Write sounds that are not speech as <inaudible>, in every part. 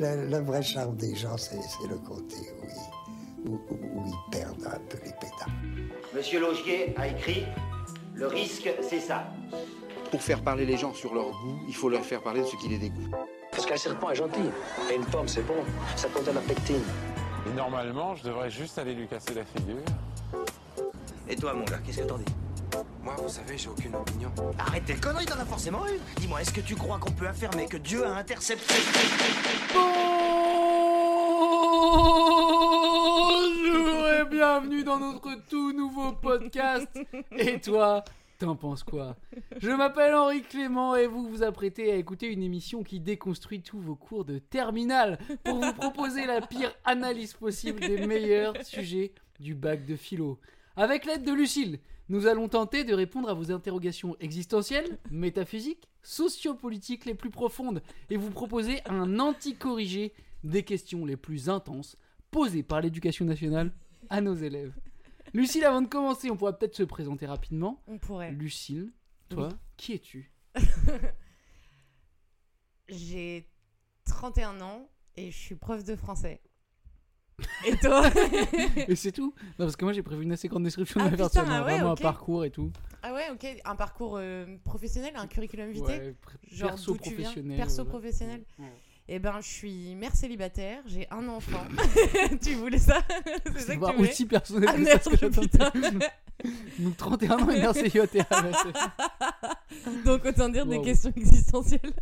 Le, le vrai charme des gens, c'est le côté où ils, où- où- où ils perdent un peu les pédales. Monsieur Laugier a écrit Le risque, c'est ça. Pour faire parler les gens sur leur goût, il faut leur faire parler de ce qui les dégoûte. Parce qu'un serpent est gentil. Et une pomme, c'est bon. Ça contient la pectine. Et normalement, je devrais juste aller lui casser la figure. Et toi, mon gars, qu'est-ce que t'en dis? Moi, vous savez, j'ai aucune opinion. Arrête tes conneries, t'en as forcément une. Dis-moi, est-ce que tu crois qu'on peut affirmer que Dieu a intercepté? Bonjour et bienvenue dans notre tout nouveau podcast. Et toi, t'en penses quoi? Je m'appelle Henri Clément et vous vous apprêtez à écouter une émission qui déconstruit tous vos cours de terminale pour vous proposer la pire analyse possible des meilleurs sujets du bac de philo. Avec l'aide de Lucille, nous allons tenter de répondre à vos interrogations existentielles, métaphysiques, sociopolitiques les plus profondes et vous proposer un anti-corrigé des questions les plus intenses posées par l'éducation nationale à nos élèves. Lucille, avant de commencer, on pourra peut-être se présenter rapidement. On pourrait. Lucille, toi, qui es-tu? <laughs> J'ai 31 ans et je suis prof de français. Et toi <laughs> <laughs> Et c'est tout Non, parce que moi j'ai prévu une assez grande description Ah, de la putain, personne, hein, ah ouais, vraiment ok. un parcours et tout. Ah ouais, ok. Un parcours euh, professionnel, un curriculum vitae Ouais, pr- Genre perso d'où tu viens professionnel. Perso ouais. professionnel Ouais. Eh ben, je suis mère célibataire, j'ai un enfant. <laughs> tu voulais ça? C'est ça C'est que pas tu voulais? aussi personnel Ah que ça, merde, ce que j'attendais. putain Donc 31 ans et mère célibataire. ouais, c'est- Donc autant dire des Wow. questions existentielles.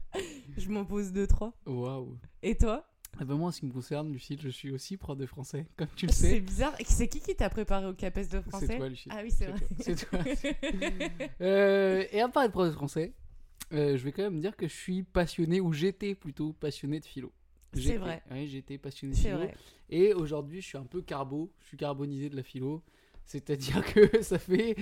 je m'en pose deux, trois. Waouh. Et toi? Ah ben moi, en ce qui me concerne, Lucille, je suis aussi prof de français, <laughs> comme tu le C'est sais. bizarre. C'est qui qui t'a préparé au CAPES de français C'est toi, Lucille. Ah oui, c'est vrai. C'est toi. <laughs> Euh, et à part être prof de français, euh, je vais quand même dire que je suis passionné, ou j'étais plutôt passionné de philo. C'est vrai. Oui, j'étais passionné de C'est philo. vrai. Et aujourd'hui, je suis un peu carbo, je suis carbonisé de la philo. C'est-à-dire <laughs> que ça fait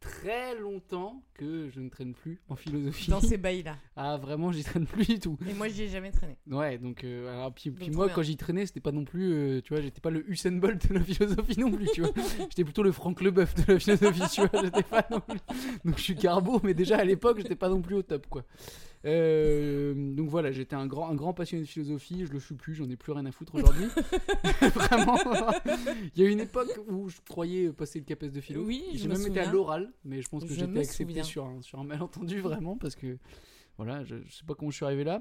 très longtemps que je ne traîne plus en philosophie. Dans ces bails-là. <laughs> Ah, vraiment, j'y traîne plus du tout. Et moi, j'y ai jamais traîné. Ouais, donc, euh, alors, puis, moi, quand j'y traînais, c'était pas non plus, euh, tu vois, j'étais pas le Usain Bolt de la philosophie non plus, tu vois. <laughs> J'étais plutôt le Franck Leboeuf de la philosophie, tu vois. J'étais pas non plus. Donc, je suis carbo, mais déjà à l'époque, j'étais pas non plus au top, quoi. Euh, donc voilà, j'étais un grand, un grand passionné de philosophie, je le suis plus, j'en ai plus rien à foutre aujourd'hui. <laughs> <laughs> Vraiment. Il y a eu une époque où je croyais passer le CAPES de philo. Oui, je J'ai me même été à l'oral, mais je pense que j'étais accepté souviens. sur un, sur un malentendu vraiment parce que voilà, je, je sais pas comment je suis arrivé là.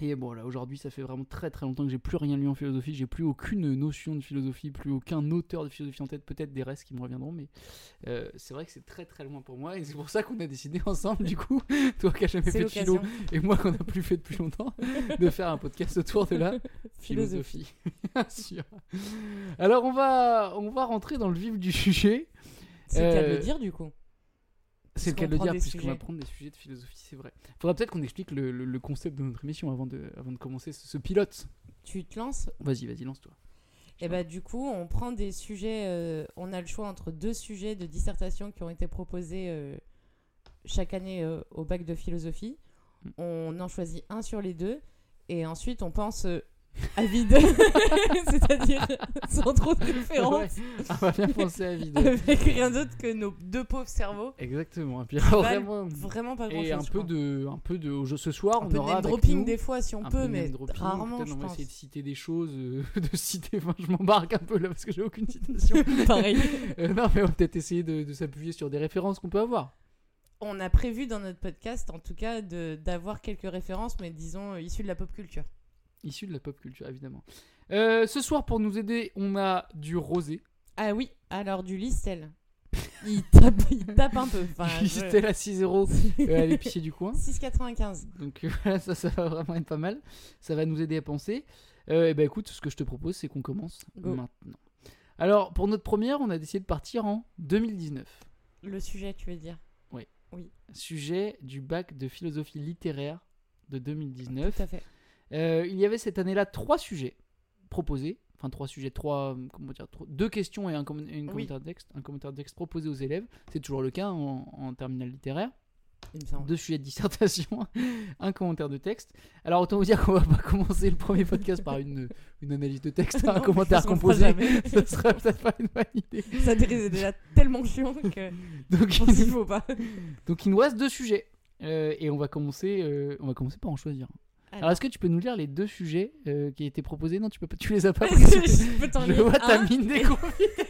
Et bon, là aujourd'hui, ça fait vraiment très très longtemps que j'ai plus rien lu en philosophie, j'ai plus aucune notion de philosophie, plus aucun auteur de philosophie en tête, peut-être des restes qui me reviendront, mais euh, c'est vrai que c'est très très loin pour moi et c'est pour ça qu'on a décidé <laughs> ensemble, du coup, <laughs> toi qui as jamais fait de philo et moi qu'on n'a plus fait depuis longtemps, <laughs> de faire un podcast autour de la Philosophie. Bien sûr. Alors on va, on va rentrer dans le vif du sujet. C'est Euh, le dire, du coup. C'est le cas de le dire, puisqu'on va prendre des sujets de philosophie, c'est vrai. Faudra peut-être qu'on explique le, le- le concept de notre émission avant de, avant de commencer ce, ce pilote. Tu te lances? Vas-y, vas-y, lance-toi. Et bah du coup, on prend des sujets, euh, on a le choix entre deux sujets de dissertation qui ont été proposés euh, chaque année euh, au bac de philosophie. Mm. On en choisit un sur les deux et ensuite on pense à vide, <laughs> c'est-à-dire sans trop de références, Ouais, on va bien penser à vide. <laughs> avec rien d'autre que nos deux pauvres cerveaux. Exactement. Et puis <laughs> vraiment, Vraiment pas grand-chose. et un peu crois. de, un peu de, au jeu ce soir, un on peu de aura avec dropping nous des fois si on un peut, peu de mais rarement je on va pense. essayer de citer des choses, euh, de citer. Enfin, je m'embarque un peu là parce que j'ai aucune citation. Pareil. Euh, non, mais on va peut-être essayer de, de s'appuyer sur des références qu'on peut avoir. On a prévu dans notre podcast, en tout cas, de- d'avoir quelques références, mais disons euh, issues de la pop culture. Issus de la pop culture, évidemment. Euh, ce soir, pour nous aider, on a du rosé. Ah oui, alors du Listel. <laughs> Il tape, il tape un peu. Enfin, je- Listel à 6 euros euh, à l'épicier du coin. <laughs> 6,95. Donc euh, voilà, ça, ça va vraiment être pas mal. Ça va nous aider à penser. Euh, et ben écoute, ce que je te propose, c'est qu'on commence Go. maintenant. Alors, pour notre première, on a décidé de partir en 2019. Le sujet, tu veux dire? Sujet du bac de philosophie littéraire de 2019. Tout à fait. Euh, il y avait cette année-là trois sujets proposés. Enfin, trois sujets, trois, euh, comment dire, trois- deux questions et un, Oui. commentaire de texte, un commentaire de texte proposé aux élèves. C'est toujours le cas en, en terminale littéraire. Il deux sujets de dissertation, <laughs> un commentaire de texte. Alors autant vous dire qu'on va pas commencer le premier podcast par une, une analyse de texte, <laughs> un commentaire composé. <laughs> Ça serait peut-être pas une bonne idée. Ça est déjà tellement chiant que Donc, on s'y faut pas. donc il nous reste deux sujets. Euh, et on va commencer, euh, on va commencer par en choisir. Un. Alors, est-ce que tu peux nous lire les deux sujets euh, qui étaient proposés? Non, tu peux pas, tu les as pas. <laughs> je peux t'en Je lire vois ta un mine déconfitée. <laughs>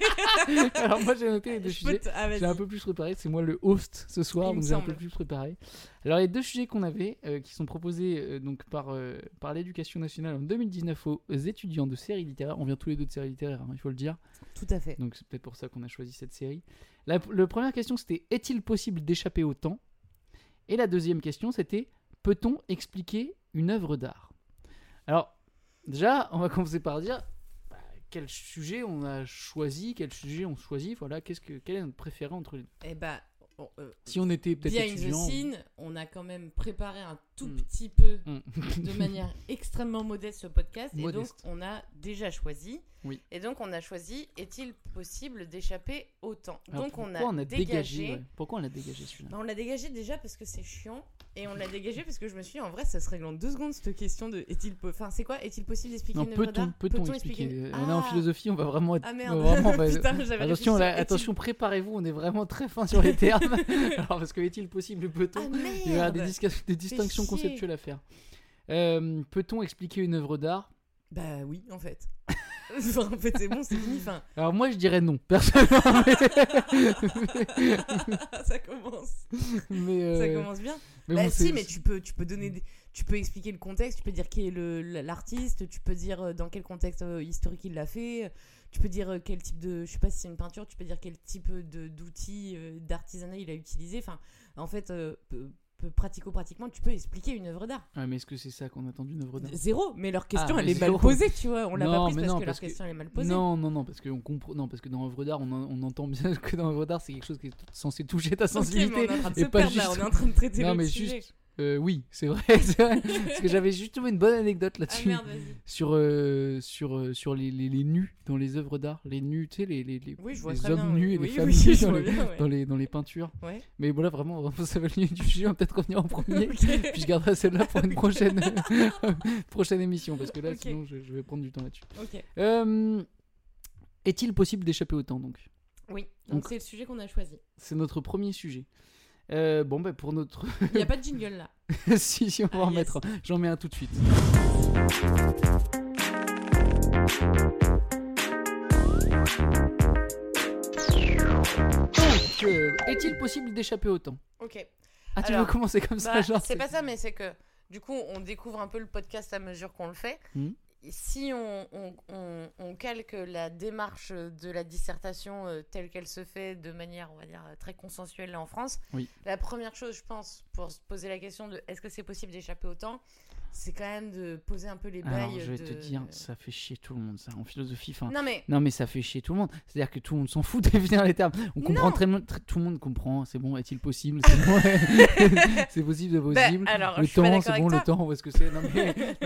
<laughs> Alors moi j'ai noté les deux Je peux sujets. te- ah, vas-y. J'ai un peu plus préparé, c'est moi le host ce soir, Il me donc j'ai un peu semble. plus préparé. Alors les deux sujets qu'on avait, euh, qui sont proposés euh, donc par, euh, par l'éducation nationale en 2019 aux étudiants de séries littéraires, on vient tous les deux de séries littéraires, hein, il faut le dire, Tout à fait. donc c'est peut-être pour ça qu'on a choisi cette série. La, la première question c'était est-il possible d'échapper au temps? Et la deuxième question c'était peut-on expliquer une œuvre d'art? Alors déjà, on va commencer par dire bah, quel sujet on a choisi, quel sujet on choisit, voilà, qu'est-ce que, quel est notre préféré entre les deux? Eh bah, bon, euh, Si on était peut-être étudiant. the scene, on a quand même préparé un tout Mm. petit peu, Mm. de <laughs> manière extrêmement modeste, ce podcast. Et donc, on a déjà choisi. Oui. Et donc, on a choisi est-il possible d'échapper au temps? Alors, Donc, on pourquoi a, dégagé. dégagé. ouais. Pourquoi on a dégagé celui-là? Bah, on l'a dégagé déjà parce que c'est chiant. Et on l'a dégagé parce que je me suis dit, en vrai, ça se règle en deux secondes cette question de est-il po- Enfin, c'est quoi Est-il possible d'expliquer une œuvre d'art? peut-on expliquer une- Euh, On est en Ah philosophie, on va vraiment être. Ah merde vraiment, <laughs> Putain, Attention, là, attention, préparez-vous, on est vraiment très fin sur les termes. <laughs> <laughs> Alors, parce que est-il possible, peut-on? Ah Il y aura merde des, distinctions conceptuelles à faire. Euh, peut-on expliquer une œuvre d'art? Bah oui, en fait. Enfin, en fait, c'est bon, c'est fini. Alors, moi, je dirais non, personnellement. mais- <laughs> ça commence. mais, euh, Ça commence bien. mais bah bon, si, mais tu peux, tu peux donner, des- tu peux expliquer le contexte, tu peux dire qui est l'artiste, tu peux dire euh, dans quel contexte euh, historique il l'a fait, tu peux dire quel type de, je sais pas si c'est une peinture, tu peux dire quel type de d'outils d'artisanat il a utilisé. Enfin, en fait, euh, pratico-pratiquement, tu peux expliquer une œuvre d'art. Ouais, mais est-ce que c'est ça qu'on attend d'une œuvre d'art? Zéro, mais leur question Ah, elle mais est mal posée, tu vois. On l'a pas prise mais parce non, que parce leur que- question elle est mal posée. Non, non, non, parce que on comprend. Non, parce que dans œuvre d'art, on, en- on entend bien <laughs> que dans œuvre d'art, c'est quelque chose qui est censé toucher ta mais sensibilité. on est en train de et se perdre là, juste- on est en train de traiter Non, le mais sujet. juste- Euh, oui, c'est vrai, <laughs> vrai. Parce que j'avais justement une bonne anecdote Ah là-dessus. merde, vas-y. sur euh, sur, euh, sur les, les, les nus dans les œuvres d'art. Les nus, tu sais, les, les, les, Oui, hommes bien. nus oui. et les femmes oui, nues dans, les, bien, ouais. dans, les, dans les peintures. Ouais. Mais bon, là, vraiment, vraiment, ça va le du sujet. On va peut-être revenir en premier. <laughs> Puis je garderai celle-là pour une prochaine, <laughs> prochaine émission. Parce que là, sinon, je, je vais prendre du temps là-dessus. Ok. Euh, Est-il possible d'échapper au temps donc? Oui, Donc- c'est le sujet qu'on a choisi. C'est notre premier sujet. Euh, bon, bah, pour notre. Il n'y a pas de jingle là. <laughs> si, si, on va Ah, en yes. mettre. J'en mets un tout de suite. Donc, euh, est-il possible d'échapper au temps? Ok. Ah, tu Alors, veux commencer comme ça, Bah, genre c'est pas ça, mais c'est que du coup, on découvre un peu le podcast à mesure qu'on le fait. Mhm. Si on, on, on- on calque la démarche de la dissertation euh, telle qu'elle se fait de manière, on va dire, très consensuelle là en France, Oui. la première chose, je pense, pour se poser la question de est-ce que c'est possible d'échapper au temps, c'est quand même de poser un peu les bails. Alors, je vais de... te dire, ça fait chier tout le monde, ça, en philosophie. Enfin, Non, mais Non, mais ça fait chier tout le monde. C'est-à-dire que tout le monde s'en fout <laughs> de définir les termes. On comprend très, très- tout le monde comprend. C'est bon, est-il possible C'est bon, <laughs> c'est possible, c'est Bah, possible. alors, le temps, c'est bon, le temps, où est-ce que c'est Non,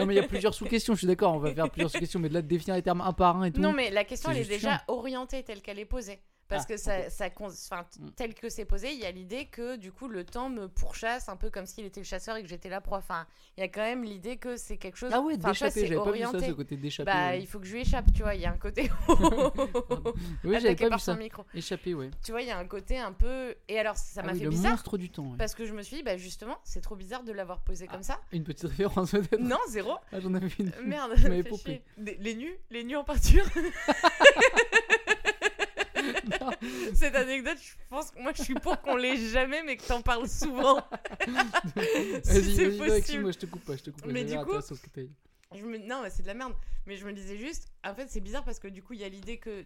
mais il y a plusieurs sous-questions. Je suis d'accord, on va faire plusieurs sous-questions, mais de là de définir les termes un par un et tout. Non, mais la question, elle est déjà orientée telle qu'elle est posée. Parce Ah, que ça, enfin, Mm. tel que c'est posé, il y a l'idée que du coup le temps me pourchasse un peu comme s'il était le chasseur et que j'étais la proie. Enfin, il y a quand même l'idée que c'est quelque chose. Ah ouais, d'échapper, j'avais pas vu ça, ce côté d'échapper. Bah, ouais. il faut que je lui échappe, tu vois. Il y a un côté. <laughs> <laughs> Oui, j'avais pas par vu son ça. micro. Échapper, ouais. Tu vois, il y a un côté un peu. Et alors, ça Ah m'a oui, fait le bizarre. monstre du temps, ouais. Parce que je me suis dit, bah justement, c'est trop bizarre de l'avoir posé comme ça. Une petite référence peut-être Non, zéro. Ah, j'en avais une. Merde, <laughs> Les nus, les nus en peinture. <laughs> Cette anecdote, je pense que moi je suis pour qu'on l'ait jamais, mais que t'en parles souvent. <laughs> Si c'est possible. excuse-moi, je te coupe pas, je te coupe pas. Mais du coup-. Je me... Non, c'est de la merde. Mais je me disais juste, en fait, c'est bizarre parce que du coup, il y a l'idée que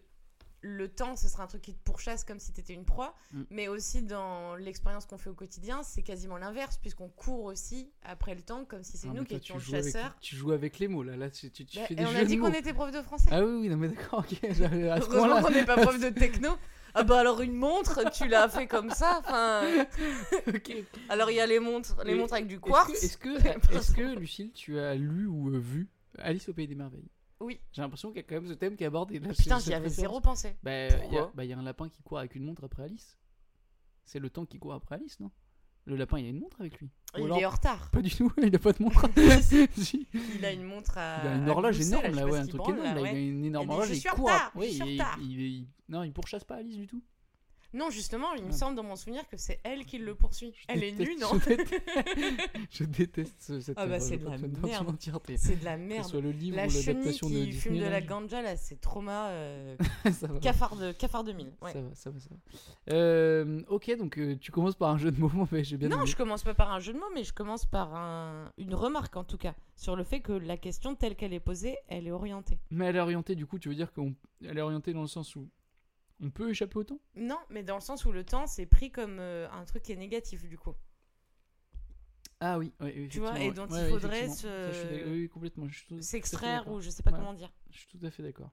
le temps, ce sera un truc qui te pourchasse comme si t'étais une proie. Mm. Mais aussi, dans l'expérience qu'on fait au quotidien, c'est quasiment l'inverse, puisqu'on court aussi après le temps comme si c'est Ah, nous qui étions tu le avec- chasseur. Tu joues avec les mots là, là tu, tu, tu Bah, fais et des on jeux a dit qu'on était prof de français. Ah oui, oui, non mais d'accord, ok. <laughs> Heureusement qu'on n'est pas <laughs> prof de techno. Ah bah alors une montre, tu l'as fait comme ça. Enfin, <laughs> Ok. alors il y a les montres, les Et montres avec du Est-ce quartz. que, est-ce que, est-ce que, Lucille, tu as lu ou euh, vu Alice au Pays des Merveilles? Oui. J'ai l'impression qu'il y a quand même ce thème qui est abordé. Là, Putain, j'y avais zéro pensé. Bah, il y, a- bah, il y a un lapin qui court avec une montre après Alice. C'est le temps qui court après Alice, non? Le lapin, il a une montre avec lui. Ou Il alors- est en retard. Pas du tout, <laughs> il a pas de montre. <laughs> <laughs> Si. Il a une montre à. Il a une à horloge énorme je sais là, pas ouais, ce un qu'il truc branle, énorme. là, Là, ouais. Il a une énorme dit, horloge je et suis il en court. retard, Oui, je suis en il- retard. il- il- Non, il pourchasse pas Alice du tout. Non, justement, il me semble dans mon souvenir que c'est elle qui le poursuit. Elle est nue, non je déteste, <laughs> je déteste ce- cette Ah bah, c'est de la pense, dans son merde. entièreté. C'est de la Que ce merde. soit le livre La ou chenille l'adaptation de qui fume de la ganja, là, c'est trauma euh, <laughs> ça va. cafard, de, cafard 2000. Ouais. Ça va, ça va, ça va. Euh, ok, donc euh, tu commences par un jeu de mots, <laughs> mais j'ai bien Non, aimé. je commence pas par un jeu de mots, mais je commence par un- une remarque en tout cas sur le fait que la question telle qu'elle est posée, elle est orientée. Mais elle est orientée, du coup, tu veux dire qu'elle est orientée dans le sens où on peut échapper au temps? Non, mais dans le sens où le temps c'est pris comme euh, un truc qui est négatif du coup. Ah oui, oui, oui, Tu vois, et dont Ouais, il faudrait effectivement. se- oui, S'extraire ou je sais pas Ouais. comment dire. Je suis tout à fait d'accord.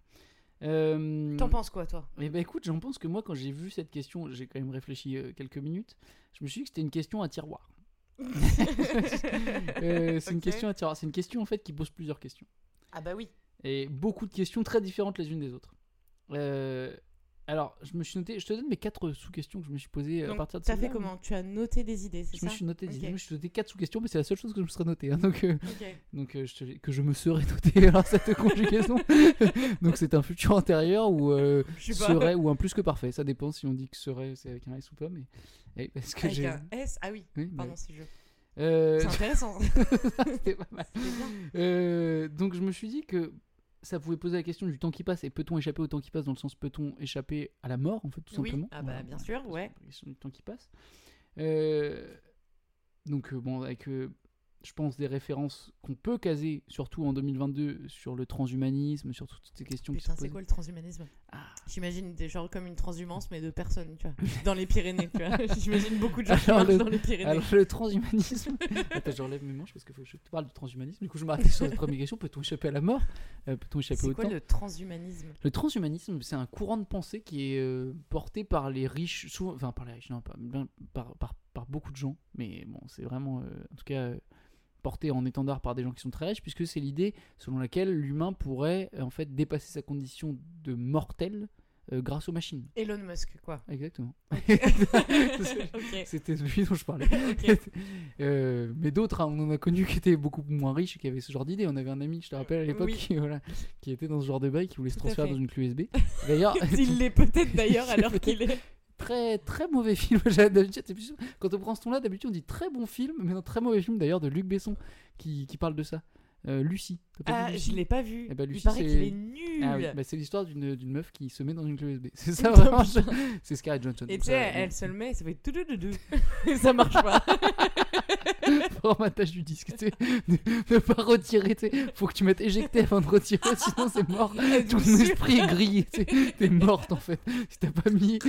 Euh, T'en penses quoi toi? Eh ben écoute, j'en pense que moi, quand j'ai vu cette question, j'ai quand même réfléchi euh, quelques minutes. Je me suis dit que c'était une question à tiroir. <laughs> Euh, c'est une question à tiroir. C'est une question en fait qui pose plusieurs questions. Ah bah oui. Et beaucoup de questions très différentes les unes des autres. Euh, alors, je me suis noté, je te donne mes quatre sous-questions que je me suis posées à Donc partir de t'as fait celle-là. comment? Tu as noté des idées, c'est Je ça? me suis noté, des idées. je me suis noté quatre sous-questions, mais c'est la seule chose que je me serais noté. hein. donc, euh, donc euh, je te- que je me serais noté <laughs> alors cette conjugaison. <laughs> donc c'est un futur antérieur ou euh, Je serait ou un plus que parfait. Ça dépend si on dit que serait c'est avec un S ou pas. Mais eh, parce que Avec j'ai. un S Ah oui. Oui, bah, Pardon, c'est jeu. euh, C'est intéressant. <laughs> c'était pas mal. Bien. Euh, donc je me suis dit que ça pouvait poser la question du temps qui passe et peut-on échapper au temps qui passe dans le sens peut-on échapper à la mort en fait tout Oui, simplement. ah bah, bien sûr, ouais. la question du temps qui passe. Euh, donc euh, bon avec euh, je pense des références qu'on peut caser surtout en 2022 sur le transhumanisme, sur toutes ces questions qui Putain, sont c'est quoi le transhumanisme? J'imagine des genre comme une transhumance, mais de personnes, tu vois. Dans les Pyrénées, tu vois. <laughs> J'imagine beaucoup de gens qui Alors, le- dans les Pyrénées. Alors le transhumanisme. <laughs> Attends, je relève mes manches parce faut que je te parle du transhumanisme. Du coup, je m'arrête <laughs> sur la première question. Peut-on échapper à la mort? Euh, Peut-on échapper C'est au quoi temps? le transhumanisme? Le transhumanisme, c'est un courant de pensée qui est euh, porté par les riches, souvent, enfin par les riches, non, par, par, par beaucoup de gens, mais bon, c'est vraiment, euh, en tout cas, porté en étendard par des gens qui sont très riches, puisque c'est l'idée selon laquelle l'humain pourrait euh, en fait dépasser sa condition de mortel euh, grâce aux machines. Elon Musk, quoi. Exactement. <laughs> C'était lui dont je parlais. <laughs> <laughs> Euh, mais d'autres, hein, on en a connu qui étaient beaucoup moins riches et qui avaient ce genre d'idée. On avait un ami, je te rappelle à l'époque, Oui. qui, voilà, qui était dans ce genre de bail, qui voulait se Tout transférer dans une clé USB. D'ailleurs, Il l'est peut-être d'ailleurs Il alors qu'il est. très très mauvais film. <laughs> Quand on prend ce ton-là, d'habitude on dit très bon film, mais un très mauvais film d'ailleurs de Luc Besson qui, qui parle de ça. Euh, Lucie. Pas Ah, Lucie je l'ai pas vu. Eh ben, Il Lucie, paraît c'est- qu'il est nul. Ah oui, bah, c'est l'histoire d'une d'une meuf qui se met dans une clé USB. <laughs> C'est ça vraiment. C'est Scarlett Johansson. Et tu sais, elle se le met, ça fait tout doudou. Et <laughs> ça marche pas. Formatage du disque, tu sais. Ne, <laughs> ne pas retirer, tu sais. Faut que tu mettes éjecté avant de retirer, <laughs> sinon c'est mort. Ton sûr. esprit est grillé, tu sais. T'es <laughs> morte en fait. Si t'as pas mis.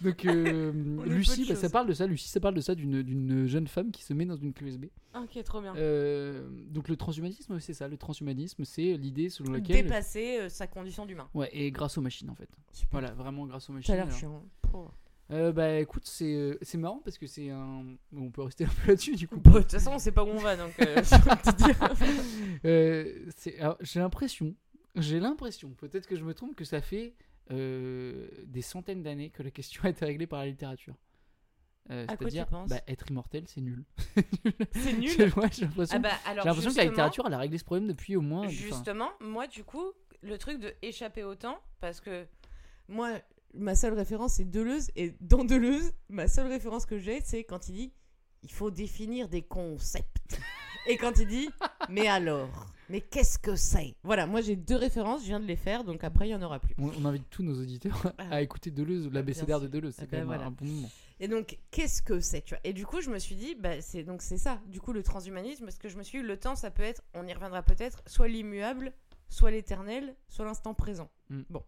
Donc, euh, Lucie, bah, ça parle de ça. Lucie, ça parle de ça, d'une jeune femme qui se met dans une clé USB. ok, trop bien. Euh, donc, le transhumanisme, c'est ça. Le transhumanisme, c'est l'idée selon laquelle. Dépasser euh, sa condition d'humain. Ouais, et grâce aux machines en fait. Super. Voilà, vraiment grâce aux Ça machines. a l'air chiant. Oh. Euh, bah écoute, c'est euh, c'est marrant parce que c'est un. on peut rester un peu là-dessus du coup. Bon, De toute façon, on sait pas où on va, donc euh. <laughs> <laughs> Euh, c'est- alors, j'ai l'impression, j'ai l'impression, peut-être que je me trompe, que ça fait euh, des centaines d'années que la question a été réglée par la littérature. Euh, À C'est-à-dire, bah, être immortel, c'est nul. C'est <laughs> nul. ouais, j'ai l'impression. Ah bah, j'ai l'impression que la littérature, elle a réglé ce problème depuis au moins. enfin, Justement, moi, du coup, le truc de échapper au temps, parce que moi, ma seule référence, c'est Deleuze, et dans Deleuze, ma seule référence que j'ai, c'est quand il dit il faut définir des concepts. et quand il dit mais alors, mais qu'est-ce que c'est? Voilà, moi j'ai deux références, je viens de les faire, donc après il y en aura plus. on, on invite tous nos auditeurs Ah. à écouter Deleuze, l'abécédaire de. Deleuze. C'est Ah quand bah même voilà. un bon moment. Et donc, qu'est-ce que c'est, tu vois? Et du coup, je me suis dit, bah, c'est donc c'est ça. Du coup, le transhumanisme, parce que je me suis dit, le temps, ça peut être, on y reviendra peut-être, soit l'immuable, soit l'éternel, soit l'instant présent. Mm. Bon,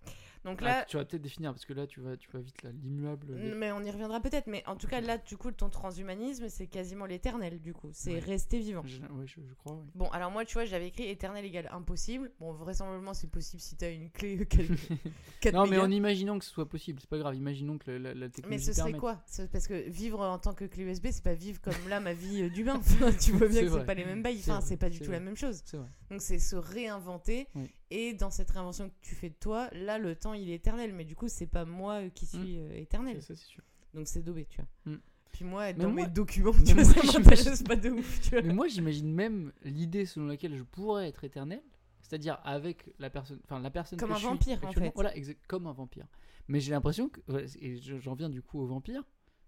donc Ah, là, tu vas peut-être définir parce que là, tu vas, tu vas vite là, l'immuable. mais on y reviendra peut-être. Mais en tout cas, là, du coup, ton transhumanisme, c'est quasiment l'éternel. Du coup, c'est Ouais. rester vivant. Je, ouais, je, je crois. Bon, alors moi, tu vois, j'avais écrit éternel égale impossible. Bon, vraisemblablement, c'est possible si t'as une clé. <laughs> 4 Non, mais en imaginant que ce soit possible, c'est pas grave. Imaginons que la, la- la Mais technologie ce serait permette. quoi? Ce- Parce que vivre en tant que clé USB, c'est pas vivre comme là ma vie euh, <laughs> d'humain. Tu vois bien que c'est pas les mêmes bails. Enfin, c'est pas du tout la même chose. Donc c'est se réinventer. Oui. Et dans cette réinvention que tu fais de toi, là le temps il est éternel. Mais du coup, c'est pas moi euh, qui suis euh, éternel. Ça, c'est sûr. Donc c'est daubé, tu vois. Mm. Puis moi, être Mais dans moi- mes documents, mais tu vois, moi, ça m'intéresse pas de ouf, tu vois. Mais moi, j'imagine même l'idée selon laquelle je pourrais être éternel. C'est-à-dire avec la personne, enfin la personne Comme que un je suis vampire, en fait. Voilà, comme un vampire. Mais j'ai l'impression que, et je- j'en viens du coup au vampire.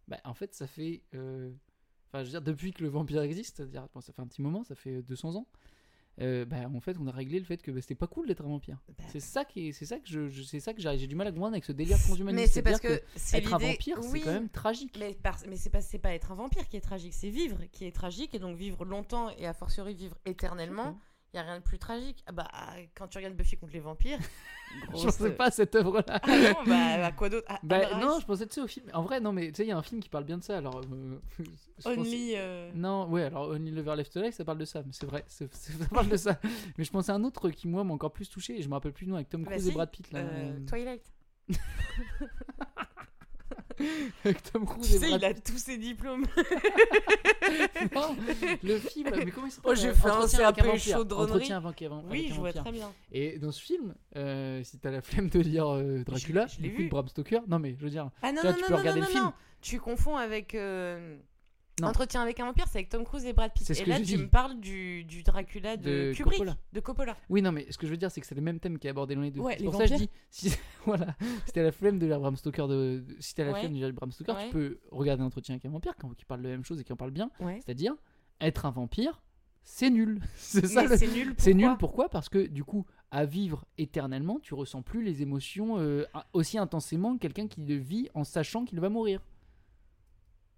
Bah, en fait, ça fait, euh, enfin, je veux dire, depuis que le vampire existe, c'est-à-dire, bon, ça fait un petit moment, ça fait 200 ans. Euh, bah, en fait, on a réglé le fait que bah, c'était pas cool d'être un vampire. Bah, C'est ça qui est, c'est ça que je, je- c'est ça que j'ai du mal à comprendre avec ce délire transhumaniste. Mais c'est parce que c'est être un vampire, oui, c'est quand même tragique. Mais, par- mais c'est pas, c'est pas être un vampire qui est tragique, c'est vivre qui est tragique. Et donc vivre longtemps et a fortiori vivre éternellement, il y a rien de plus tragique. Ah bah, quand tu regardes Buffy contre les vampires. <laughs> Je grosse- pensais pas à cette œuvre-là. Ah non, bah, à quoi d'autre? Ah, Bah, non, je pensais tu sais, au film. En vrai, non, mais tu sais, il y a un film qui parle bien de ça. Alors, euh, <laughs> je Only. euh, Non, ouais, alors Only Lover Left Alive, ça parle de ça, mais c'est vrai, <laughs> ça parle de ça. Mais je pensais à un autre qui, moi, m'a encore plus touché, et je me rappelle plus le nom, avec Tom Bah Cruise si, et Brad Pitt, là. euh, euh, Twilight. <laughs> avec Tom Tu Cruise et sais, Brad il a tous ses diplômes. <laughs> Non, le film, mais comment il s'appelle Oh, j'ai fait un CAP chaudronnerie. Entretien Oui, je vois très bien. Et dans ce film, euh, si t'as la flemme de lire euh, Dracula, Je- je l'ai du coup, vu. Bram Stoker, non mais je veux dire, Ah non, Tu non, tu non, peux non, regarder non, le non, film. non. Tu confonds avec euh, Non. Entretien avec un vampire, c'est avec Tom Cruise et Brad Pitt. Et là, tu me parles du, du Dracula de, De Kubrick, Coppola. de Coppola. Oui, non, mais ce que je veux dire, c'est que c'est le même thème qui est abordé dans les deux. Ouais, c'est pour ça que je dis, si, <laughs> voilà, si t'as la flemme de lire Bram Stoker, de, si t'as la Ouais. flemme de lire Bram Stoker, Ouais. tu peux regarder un entretien avec un vampire qui parle de la même chose et qui en parle bien. C'est-à-dire, être un vampire, c'est nul. <laughs> c'est ça le- c'est nul. C'est nul, pourquoi pourquoi? Parce que du coup, à vivre éternellement, tu ressens plus les émotions euh, aussi intensément que quelqu'un qui le vit en sachant qu'il va mourir.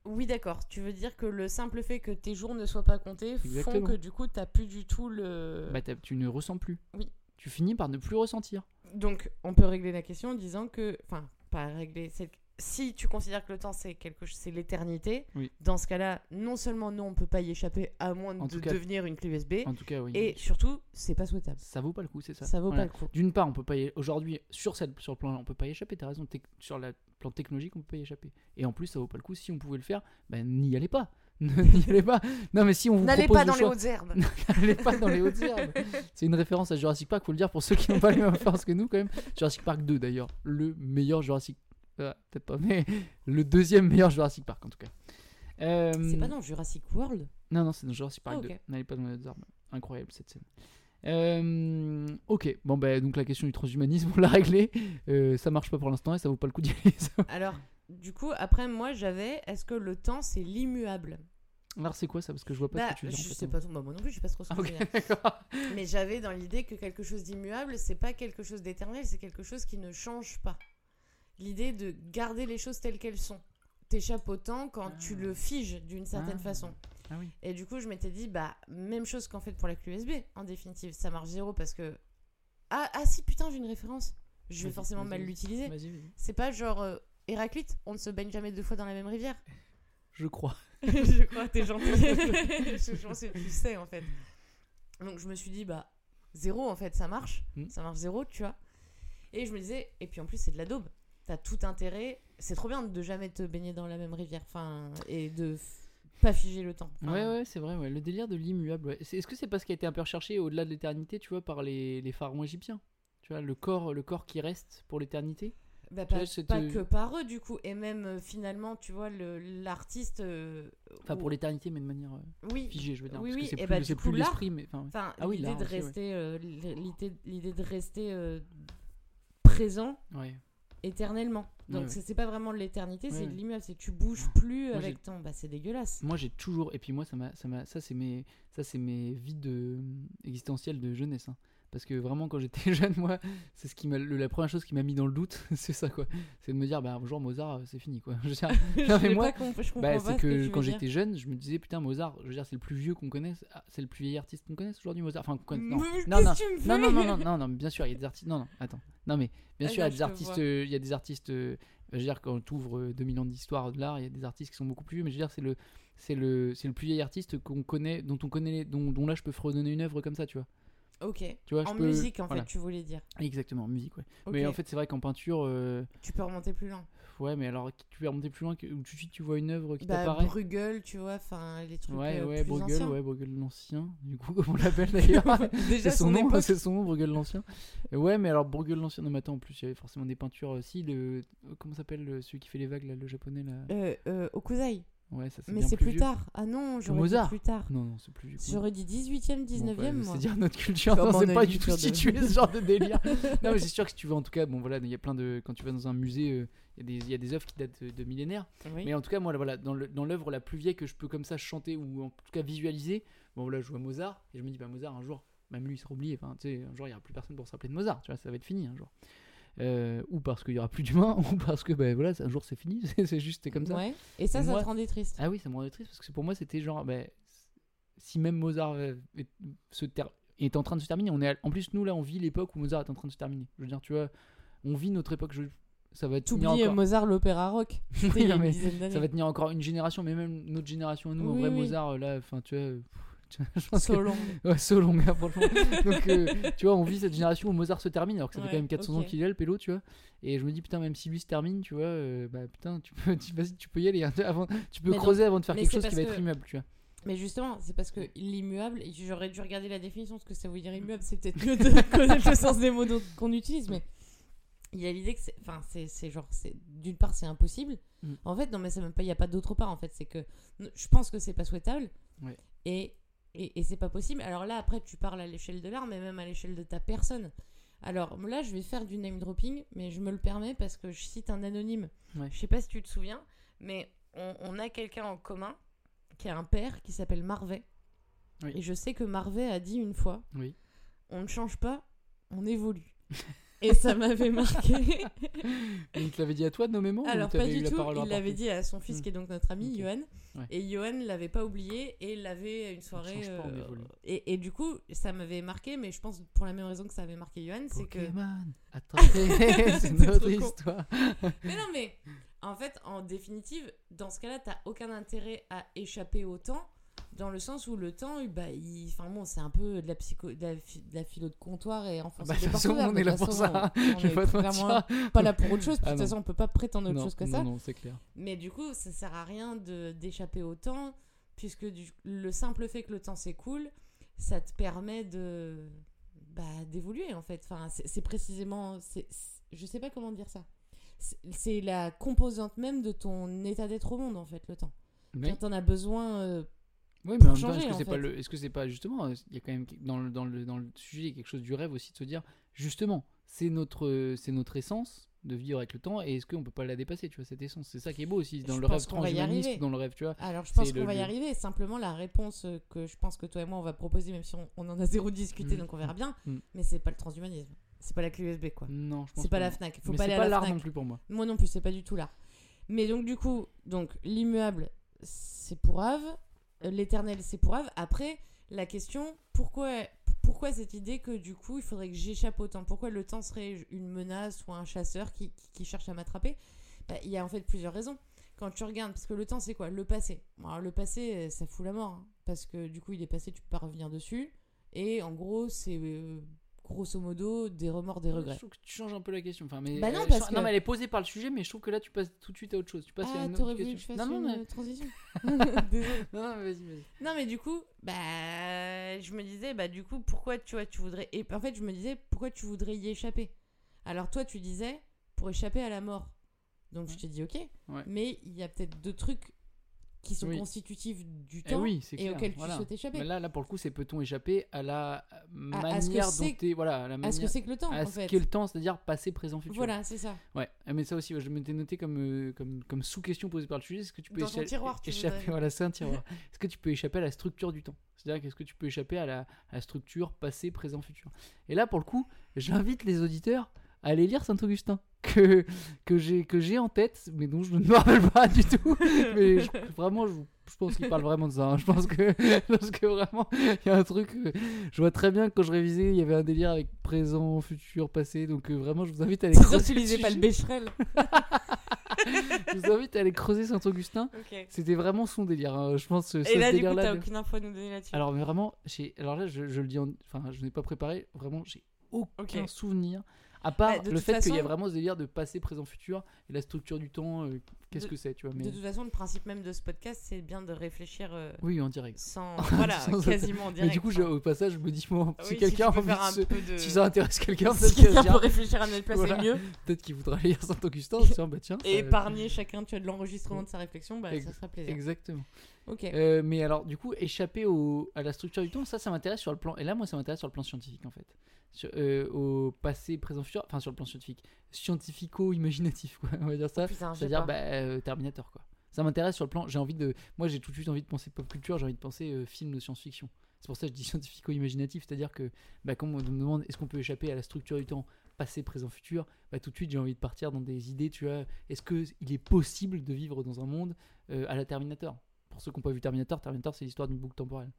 Oui, d'accord. Tu veux dire que le simple fait que tes jours ne soient pas comptés font que du coup, t'as plus du tout le. Bah, tu ne ressens plus. Oui. Tu finis par ne plus ressentir. Donc, on peut régler la question en disant que, enfin, pas régler. c'est- Si tu considères que le temps c'est quelque chose, c'est l'éternité. Oui. Dans ce cas-là, non seulement nous on peut pas y échapper à moins En de cas- devenir une clé USB, En tout cas, oui. et surtout, c'est pas souhaitable. ça vaut pas le coup, c'est ça. Ça, vaut Voilà. pas le coup. D'une part, on peut pas y... aujourd'hui sur cette sur le plan, on peut pas y échapper. T'as raison. Sur le plan technologique, on peut pas y échapper. Et en plus, ça vaut pas le coup. Si on pouvait le faire, ben n'y allez pas. <laughs> n'y allez pas. Non, mais si on vous N'allez pas dans les hautes herbes. <laughs> N'allez pas dans les hautes herbes. C'est une référence à Jurassic Park, faut le dire pour ceux qui n'ont pas les mêmes <laughs> références que nous quand même. Jurassic Park 2 d'ailleurs, le meilleur Jurassic ah, peut-être pas, mais <laughs> le deuxième meilleur Jurassic Park en tout cas. Euh, C'est pas dans Jurassic World? Non, non, c'est dans Jurassic Park Ah, 2. ok. N'allez pas dans les herbes. Incroyable cette scène. Euh, ok, bon bah donc la question du transhumanisme <laughs> on l'a réglée. Euh, ça marche pas pour l'instant et ça vaut pas le coup d'y aller. Alors, du coup, après, moi j'avais est-ce que le temps c'est l'immuable? Alors c'est quoi ça? Parce que je vois pas Bah, ce que tu veux dire. je en fait. sais pas trop, bah, moi non plus, je sais pas trop ce que Ah, je veux ok, dire. <laughs> d'accord. Mais j'avais dans l'idée que quelque chose d'immuable, c'est pas quelque chose d'éternel, c'est quelque chose qui ne change pas. L'idée de garder les choses telles qu'elles sont. T'échappes au temps quand tu le figes d'une certaine Ah. façon. Ah oui. Et du coup, je m'étais dit, bah, même chose qu'en fait pour la clé USB, en définitive. Ça marche zéro parce que. Ah, ah si, putain, j'ai une référence. Je vais forcément mal l'utiliser. C'est pas genre euh, Héraclite, on ne se baigne jamais deux fois dans la même rivière. Je crois. <laughs> je crois, t'es gentil. je, <laughs> je pense que tu sais en fait. Donc je me suis dit, bah, zéro en fait, ça marche. Mm. Ça marche zéro, tu vois. Et je me disais, et puis en plus, c'est de la daube. T'as tout intérêt. C'est trop bien de jamais te baigner dans la même rivière. Enfin, et de pas figer le temps. Enfin, Ouais, ouais, c'est vrai, ouais. le délire de l'immuable. ouais. Est-ce que c'est parce qu'il a été un peu recherché au-delà de l'éternité, tu vois, par les, les pharaons égyptiens? Tu vois, le corps, le corps qui reste pour l'éternité? Bah, pas, vois, pas que par eux, du coup. Et même euh, finalement, tu vois, l'artiste. euh, Enfin, ou- pour l'éternité, mais de manière euh, Oui. figée, je veux dire. Oui, parce oui, que c'est plus, bah, coup, plus l'art- l'esprit, mais. Enfin, Enfin, Ah oui, l'idée de rester, euh, l'idée l'idée de rester euh, présent ouais. Éternellement. Donc Ouais, ouais. c'est pas vraiment de l'éternité, c'est de l'immuable, c'est que tu bouges plus Moi, avec ton. Bah c'est dégueulasse. Moi, j'ai toujours. Et puis, moi, ça m'a, ça m'a, ça, c'est mes, ça, c'est mes vides de, existentielles de jeunesse. hein. Parce que vraiment, quand j'étais <laughs> jeune, moi, c'est ce qui m'a, la première chose qui m'a mis dans le doute, <laughs> c'est ça, quoi. C'est de me dire, bah, un jour, Mozart, euh, c'est fini, quoi. <laughs> Je veux dire, Non, mais moi, pas je Bah, c'est ce que, tu quand j'étais jeune, je me disais putain Mozart, je veux dire c'est le plus vieux qu'on connaisse, Ah, c'est le plus vieil artiste qu'on connaisse aujourd'hui Mozart. Enfin qu'on. Non. Non, non, non, non, non, non, non, bien sûr il y a des artistes. Non, non, attends. Non mais bien Ah, sûr il y a des artistes, euh, il y a des artistes. euh, je veux dire quand tu ouvres 2000 ans d'histoire de l'art, il y a des artistes qui sont beaucoup plus vieux, mais je veux dire c'est le, c'est le, c'est le plus vieil artiste qu'on connaît, dont on connaît, dont, dont là je peux fredonner une œuvre comme ça, tu vois. Ok. Tu vois, je en peux- musique en voilà. fait, tu voulais dire. Exactement, en musique, ouais. Mais en fait c'est vrai qu'en peinture, euh, Tu peux remonter plus loin. ouais, mais alors tu peux remonter plus loin, que, ou tout de suite tu vois une œuvre qui Bah, t'apparaît? Bruegel, tu vois, enfin les trucs Ouais, euh, ouais, plus Bruegel, anciens. ouais, Bruegel l'ancien, du coup, <laughs> comme on l'appelle <laughs> d'ailleurs. Déjà c'est son, son nom, époque. c'est son nom, Bruegel l'ancien. Ouais, mais alors Bruegel l'ancien, non, mais attends, en plus, il y avait forcément des peintures aussi. Le, comment s'appelle le- celui qui fait les vagues, là, le japonais là? Euh, euh, Okuzai. Ouais, ça Mais c'est plus, tard. Ah non, j'aurais dit plus tard. Non, non, c'est plus vieux. J'aurais dit 18e, 19e, Bon, bah, moi. C'est dire notre culture, non, on c'est pas du tout culture de- situé ce genre de délire. <laughs> non, mais c'est sûr que si tu veux, en tout cas, bon voilà, il y a plein de. Quand tu vas dans un musée, euh, il y, a des- il y a des œuvres qui datent de, de millénaires. Oui. Mais en tout cas, moi, là, voilà, dans l'œuvre la plus vieille que je peux comme ça chanter ou en tout cas visualiser, bon voilà, je vois Mozart et je me dis, bah Mozart, un jour, même lui, il sera oublié. Enfin, tu sais, un jour, il n'y aura plus personne pour s'appeler de Mozart, tu vois, ça va être fini un jour. Euh, ou parce qu'il y aura plus d'humains, <laughs> ou parce que, ben voilà, un jour c'est fini, <laughs> c'est juste comme ça. Ouais. Et ça, ça moi- te rendait triste. Ah oui, ça me rendait triste parce que pour moi c'était genre, ben, si même Mozart est, se ter- est en train de se terminer, on est à- en plus nous là on vit l'époque où Mozart est en train de se terminer. Je veux dire, tu vois, on vit notre époque. Je, ça va tenir encore, Mozart, l'opéra rock. <laughs> Non, mais ça va tenir encore une génération, mais même notre génération nous, en Oui, vrai oui. Mozart euh, là, enfin tu vois. pff, je pense que-. <laughs> Ouais, so long, gars, franchement. <laughs> Donc, euh, tu vois, on vit cette génération où Mozart se termine, alors que ça fait Ouais, quand même 400 ans qu'il est, le pélo, tu vois. Et je me dis, putain, même si lui se termine, tu vois, euh, bah putain, tu peux, <laughs> tu, tu peux y aller. hein, avant, tu peux Mais creuser avant de faire quelque chose qui va parce être immuable, tu vois. Mais justement, c'est parce que l'immuable, et j'aurais dû regarder la définition, ce que ça veut dire immuable, c'est peut-être mieux de connaître le sens des mots qu'on utilise, mais il y a l'idée que c'est. Enfin, c'est genre. c'est D'une part, c'est impossible. Mm. En fait, non, mais ça même pas. Il n'y a pas d'autre part, en fait. C'est que. Je pense que c'est pas souhaitable. Ouais. Et, et, et c'est pas possible. Alors là, après, tu parles à l'échelle de l'art, mais même à l'échelle de ta personne. Alors là, je vais faire du name dropping, mais je me le permets parce que je cite un anonyme. Ouais. Je sais pas si tu te souviens, mais on, on a quelqu'un en commun qui a un père qui s'appelle Marvet. Oui. Et je sais que Marvet a dit une fois Oui. on ne change pas, on évolue. <laughs> Et ça m'avait marqué. <laughs> Il te l'avait dit à toi, nommément Alors, pas du tout. Il l'avait dit à son fils, Hmm. qui est donc notre ami. Johan. Ouais. Et Johan l'avait pas oublié et l'avait une soirée. pas, euh, et, et du coup, ça m'avait marqué, mais je pense pour la même raison que ça avait marqué Johan, c'est que. <laughs> Attrapé, c'est notre histoire. Mais non, mais en fait, en définitive, dans ce cas-là, t'as aucun intérêt à échapper au temps, dans le sens où le temps, bah, il... enfin bon, c'est un peu de la psycho, de la, phi- de la philo de comptoir et enfoncer Bah, de façon, on est là pour ça. <laughs> On, Je vais est pas clairement là pour autre chose. Ah de toute façon, on peut pas prétendre autre non, chose que non, ça. non, c'est clair. Mais du coup, ça sert à rien d'échapper au temps, puisque du- le simple fait que le temps s'écoule, ça te permet de bah, d'évoluer en fait. Enfin, c'est précisément, c'est je sais pas comment dire ça. C'est- C'est la composante même de ton état d'être au monde en fait, le temps. Oui. Quand t'en as besoin, euh, Oui, mais en même temps, est-ce que c'est pas fait. le, est-ce que c'est pas justement, euh, il y a quand même dans le, dans le, dans le sujet il y a quelque chose du rêve aussi de se dire, justement, c'est notre, euh, c'est notre essence de vivre avec le temps, et est-ce qu'on peut pas la dépasser, tu vois, cette essence, c'est ça qui est beau aussi dans Je le rêve transhumaniste, dans le rêve, tu vois. alors je pense qu'on va y arriver. Simplement, la réponse euh, que je pense que toi et moi on va proposer, même si on, on en a zéro discuté, Mm. donc on verra bien. Mm. Mais c'est pas le transhumanisme. C'est pas la clé USB quoi. Non, je pense C'est pas la non. Fnac. Faut Mais pas aller pas à la l'art Fnac. non plus pour moi. Moi non plus, c'est pas du tout là. Mais donc du coup, donc l'immuable, c'est pour Ave, l'éternel, c'est pour Ave. Après, la question, pourquoi, pourquoi cette idée que du coup, il faudrait que j'échappe au temps? Pourquoi le temps serait une menace ou un chasseur qui, cherche à m'attraper? Bah, Il y a en fait plusieurs raisons. Quand tu regardes, parce que le temps, c'est quoi? Le passé. Le passé, euh, ça fout la mort. hein, parce que du coup, il est passé, tu peux pas revenir dessus. Et en gros, c'est euh, grosso modo des remords, des Je regrets. trouve que tu changes un peu la question. Enfin, mais Bah non, euh, parce je- que- non, mais elle est posée par le sujet, mais je trouve que là, tu passes tout de suite à autre chose. Tu passes à Ah, une autre voulu que je question. fasse non, non, mais... euh, transition <laughs> <laughs> non, non, mais vas-y, vas-y. Non, mais du coup, bah, je me disais, bah, du coup, pourquoi tu vois, tu voudrais. Et en fait, je me disais, pourquoi tu voudrais y échapper? Alors, toi, tu disais, pour échapper à la mort. Donc, je t'ai dit, ok. Ouais. Mais il y a peut-être deux trucs qui sont Oui. constitutifs du Eh temps oui, et clair, auxquels tu souhaites échapper. Mais là, là, pour le coup, c'est peut-on échapper à la À- à ce que manière dont c'est- t'es. Voilà, à la À ce manière. que c'est que le temps, à en ce fait. qu'est le temps, c'est-à-dire passé, présent, futur. Voilà, c'est ça. Ouais, mais ça aussi, je m'étais noté comme, euh, comme, comme sous-question posée par le sujet. Est-ce que tu peux Dans ton écha- tiroir, tu échapper. Voilà, c'est un tiroir. <laughs> Est-ce que tu peux échapper à la structure du temps? C'est-à-dire qu'est-ce que tu peux échapper à la, à la structure passé, présent, futur? Et là, pour le coup, j'invite les auditeurs à aller lire Saint-Augustin <laughs> que, que j'ai que j'ai en tête, mais dont je ne me rappelle pas du tout. <laughs> mais je- vraiment, je, je pense qu'il parle vraiment de ça. hein. Je pense que, <laughs> je pense que vraiment, il y a un truc. euh, je vois très bien que quand je révisais, il y avait un délire avec présent, futur, passé. Donc euh, vraiment, je vous invite à aller creuser. pas le. Becherel. Je vous invite à aller creuser Saint-Augustin. C'était vraiment son délire. hein. Je pense que Et là, du coup, t'as aucune info à nous donner là-dessus. Alors mais vraiment, j'ai alors là je, je le dis en... enfin je n'ai pas préparé, vraiment j'ai aucun souvenir À part Bah, le fait qu'il y a vraiment ce délire de passé, présent, futur et la structure du temps, euh, qu'est-ce que c'est, tu vois. Mais... De toute façon, le principe même de ce podcast, c'est bien de réfléchir euh, Oui, en direct. sans. <laughs> voilà, Sans- quasiment en direct. Mais du coup, je- au passage, je me dis, bon, Ah si oui, quelqu'un a tu peux envie faire de un se- de- Si ça intéresse quelqu'un, <laughs> Si peut-être quelqu'un peut réfléchir à notre place, Voilà. mieux. <laughs> peut-être qu'il voudra lire Saint-Augustin. ah, bah tiens. Et épargner chacun, tu as de l'enregistrement de sa réflexion, bah, ça fera plaisir. Exactement. Euh, mais alors, du coup, échapper au, à la structure du temps, ça, ça m'intéresse sur le plan. Et là, moi, ça m'intéresse sur le plan scientifique, en fait. Sur, euh, au passé, présent, futur. Enfin, sur le plan scientifique. Scientifico-imaginatif, quoi. On va dire ça. C'est-à-dire, bah, euh, Terminator, quoi. Ça m'intéresse sur le plan. J'ai envie de. Moi, j'ai tout de suite envie de penser pop culture. J'ai envie de penser film de science-fiction. C'est pour ça que je dis scientifico-imaginatif. C'est-à-dire que, bah, quand on me demande est-ce qu'on peut échapper à la structure du temps passé, présent, futur, bah, tout de suite, j'ai envie de partir dans des idées, tu vois. Est-ce qu'il est possible de vivre dans un monde euh, à la Terminator? Pour ceux qui n'ont pas vu Terminator, Terminator, c'est l'histoire d'une boucle temporelle.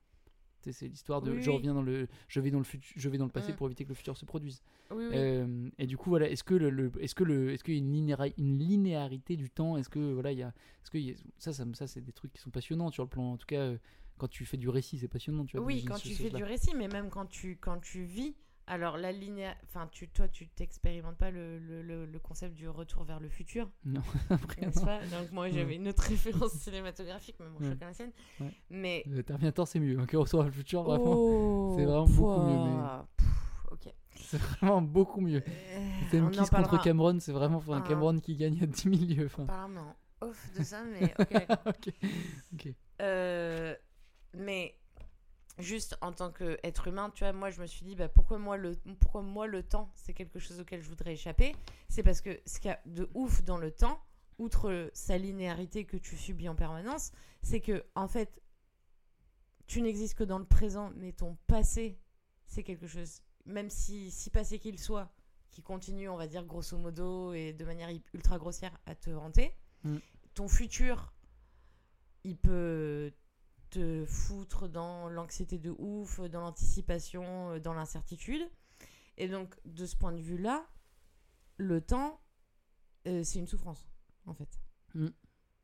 C'est- l'histoire de Oui, je reviens dans le je vais dans le futur je vais dans le passé pour éviter que le futur se produise. Oui, oui. Euh, et du coup voilà est-ce que le, le- est-ce que le est-ce qu'il y a une, linéari- une linéarité du temps? Est-ce que voilà il y a est-ce que il y a- ça ça ça c'est des trucs qui sont passionnants sur le plan en tout cas euh, quand tu fais du récit c'est passionnant tu vois Oui, quand ce- tu ce fais du récit, mais même quand tu, quand tu vis. Alors, la ligne. Enfin, tu, toi, tu t'expérimentes pas le, le, le, le concept du retour vers le futur, non <laughs> après non. pas? Donc, moi, j'avais une autre <laughs> référence cinématographique, mais bon, Ouais. chacun la sienne. Ouais. Mais. Euh, Terminator c'est mieux que Retour vers le futur vraiment Oh, c'est vraiment beaucoup mieux, pouah, pff, Ok. c'est vraiment beaucoup mieux Euh, c'est en kiss contre Cameron c'est vraiment enfin, Ah. Cameron qui gagne à 10 000 lieues on enfin en off de ça, mais <laughs> ok ok Euh, mais juste en tant qu'être humain, tu vois, moi je me suis dit bah, pourquoi, moi, le, pourquoi moi le temps c'est quelque chose auquel je voudrais échapper? C'est parce que ce qu'il y a de ouf dans le temps, outre sa linéarité que tu subis en permanence, c'est que en fait tu n'existes que dans le présent, mais ton passé c'est quelque chose, même si, si passé qu'il soit, qui continue, on va dire grosso modo et de manière ultra grossière à te hanter. Mm. Ton futur, il peut te foutre dans l'anxiété de ouf, dans l'anticipation, euh, dans l'incertitude. Et donc, de ce point de vue-là, le temps, euh, c'est une souffrance, en fait. Mm.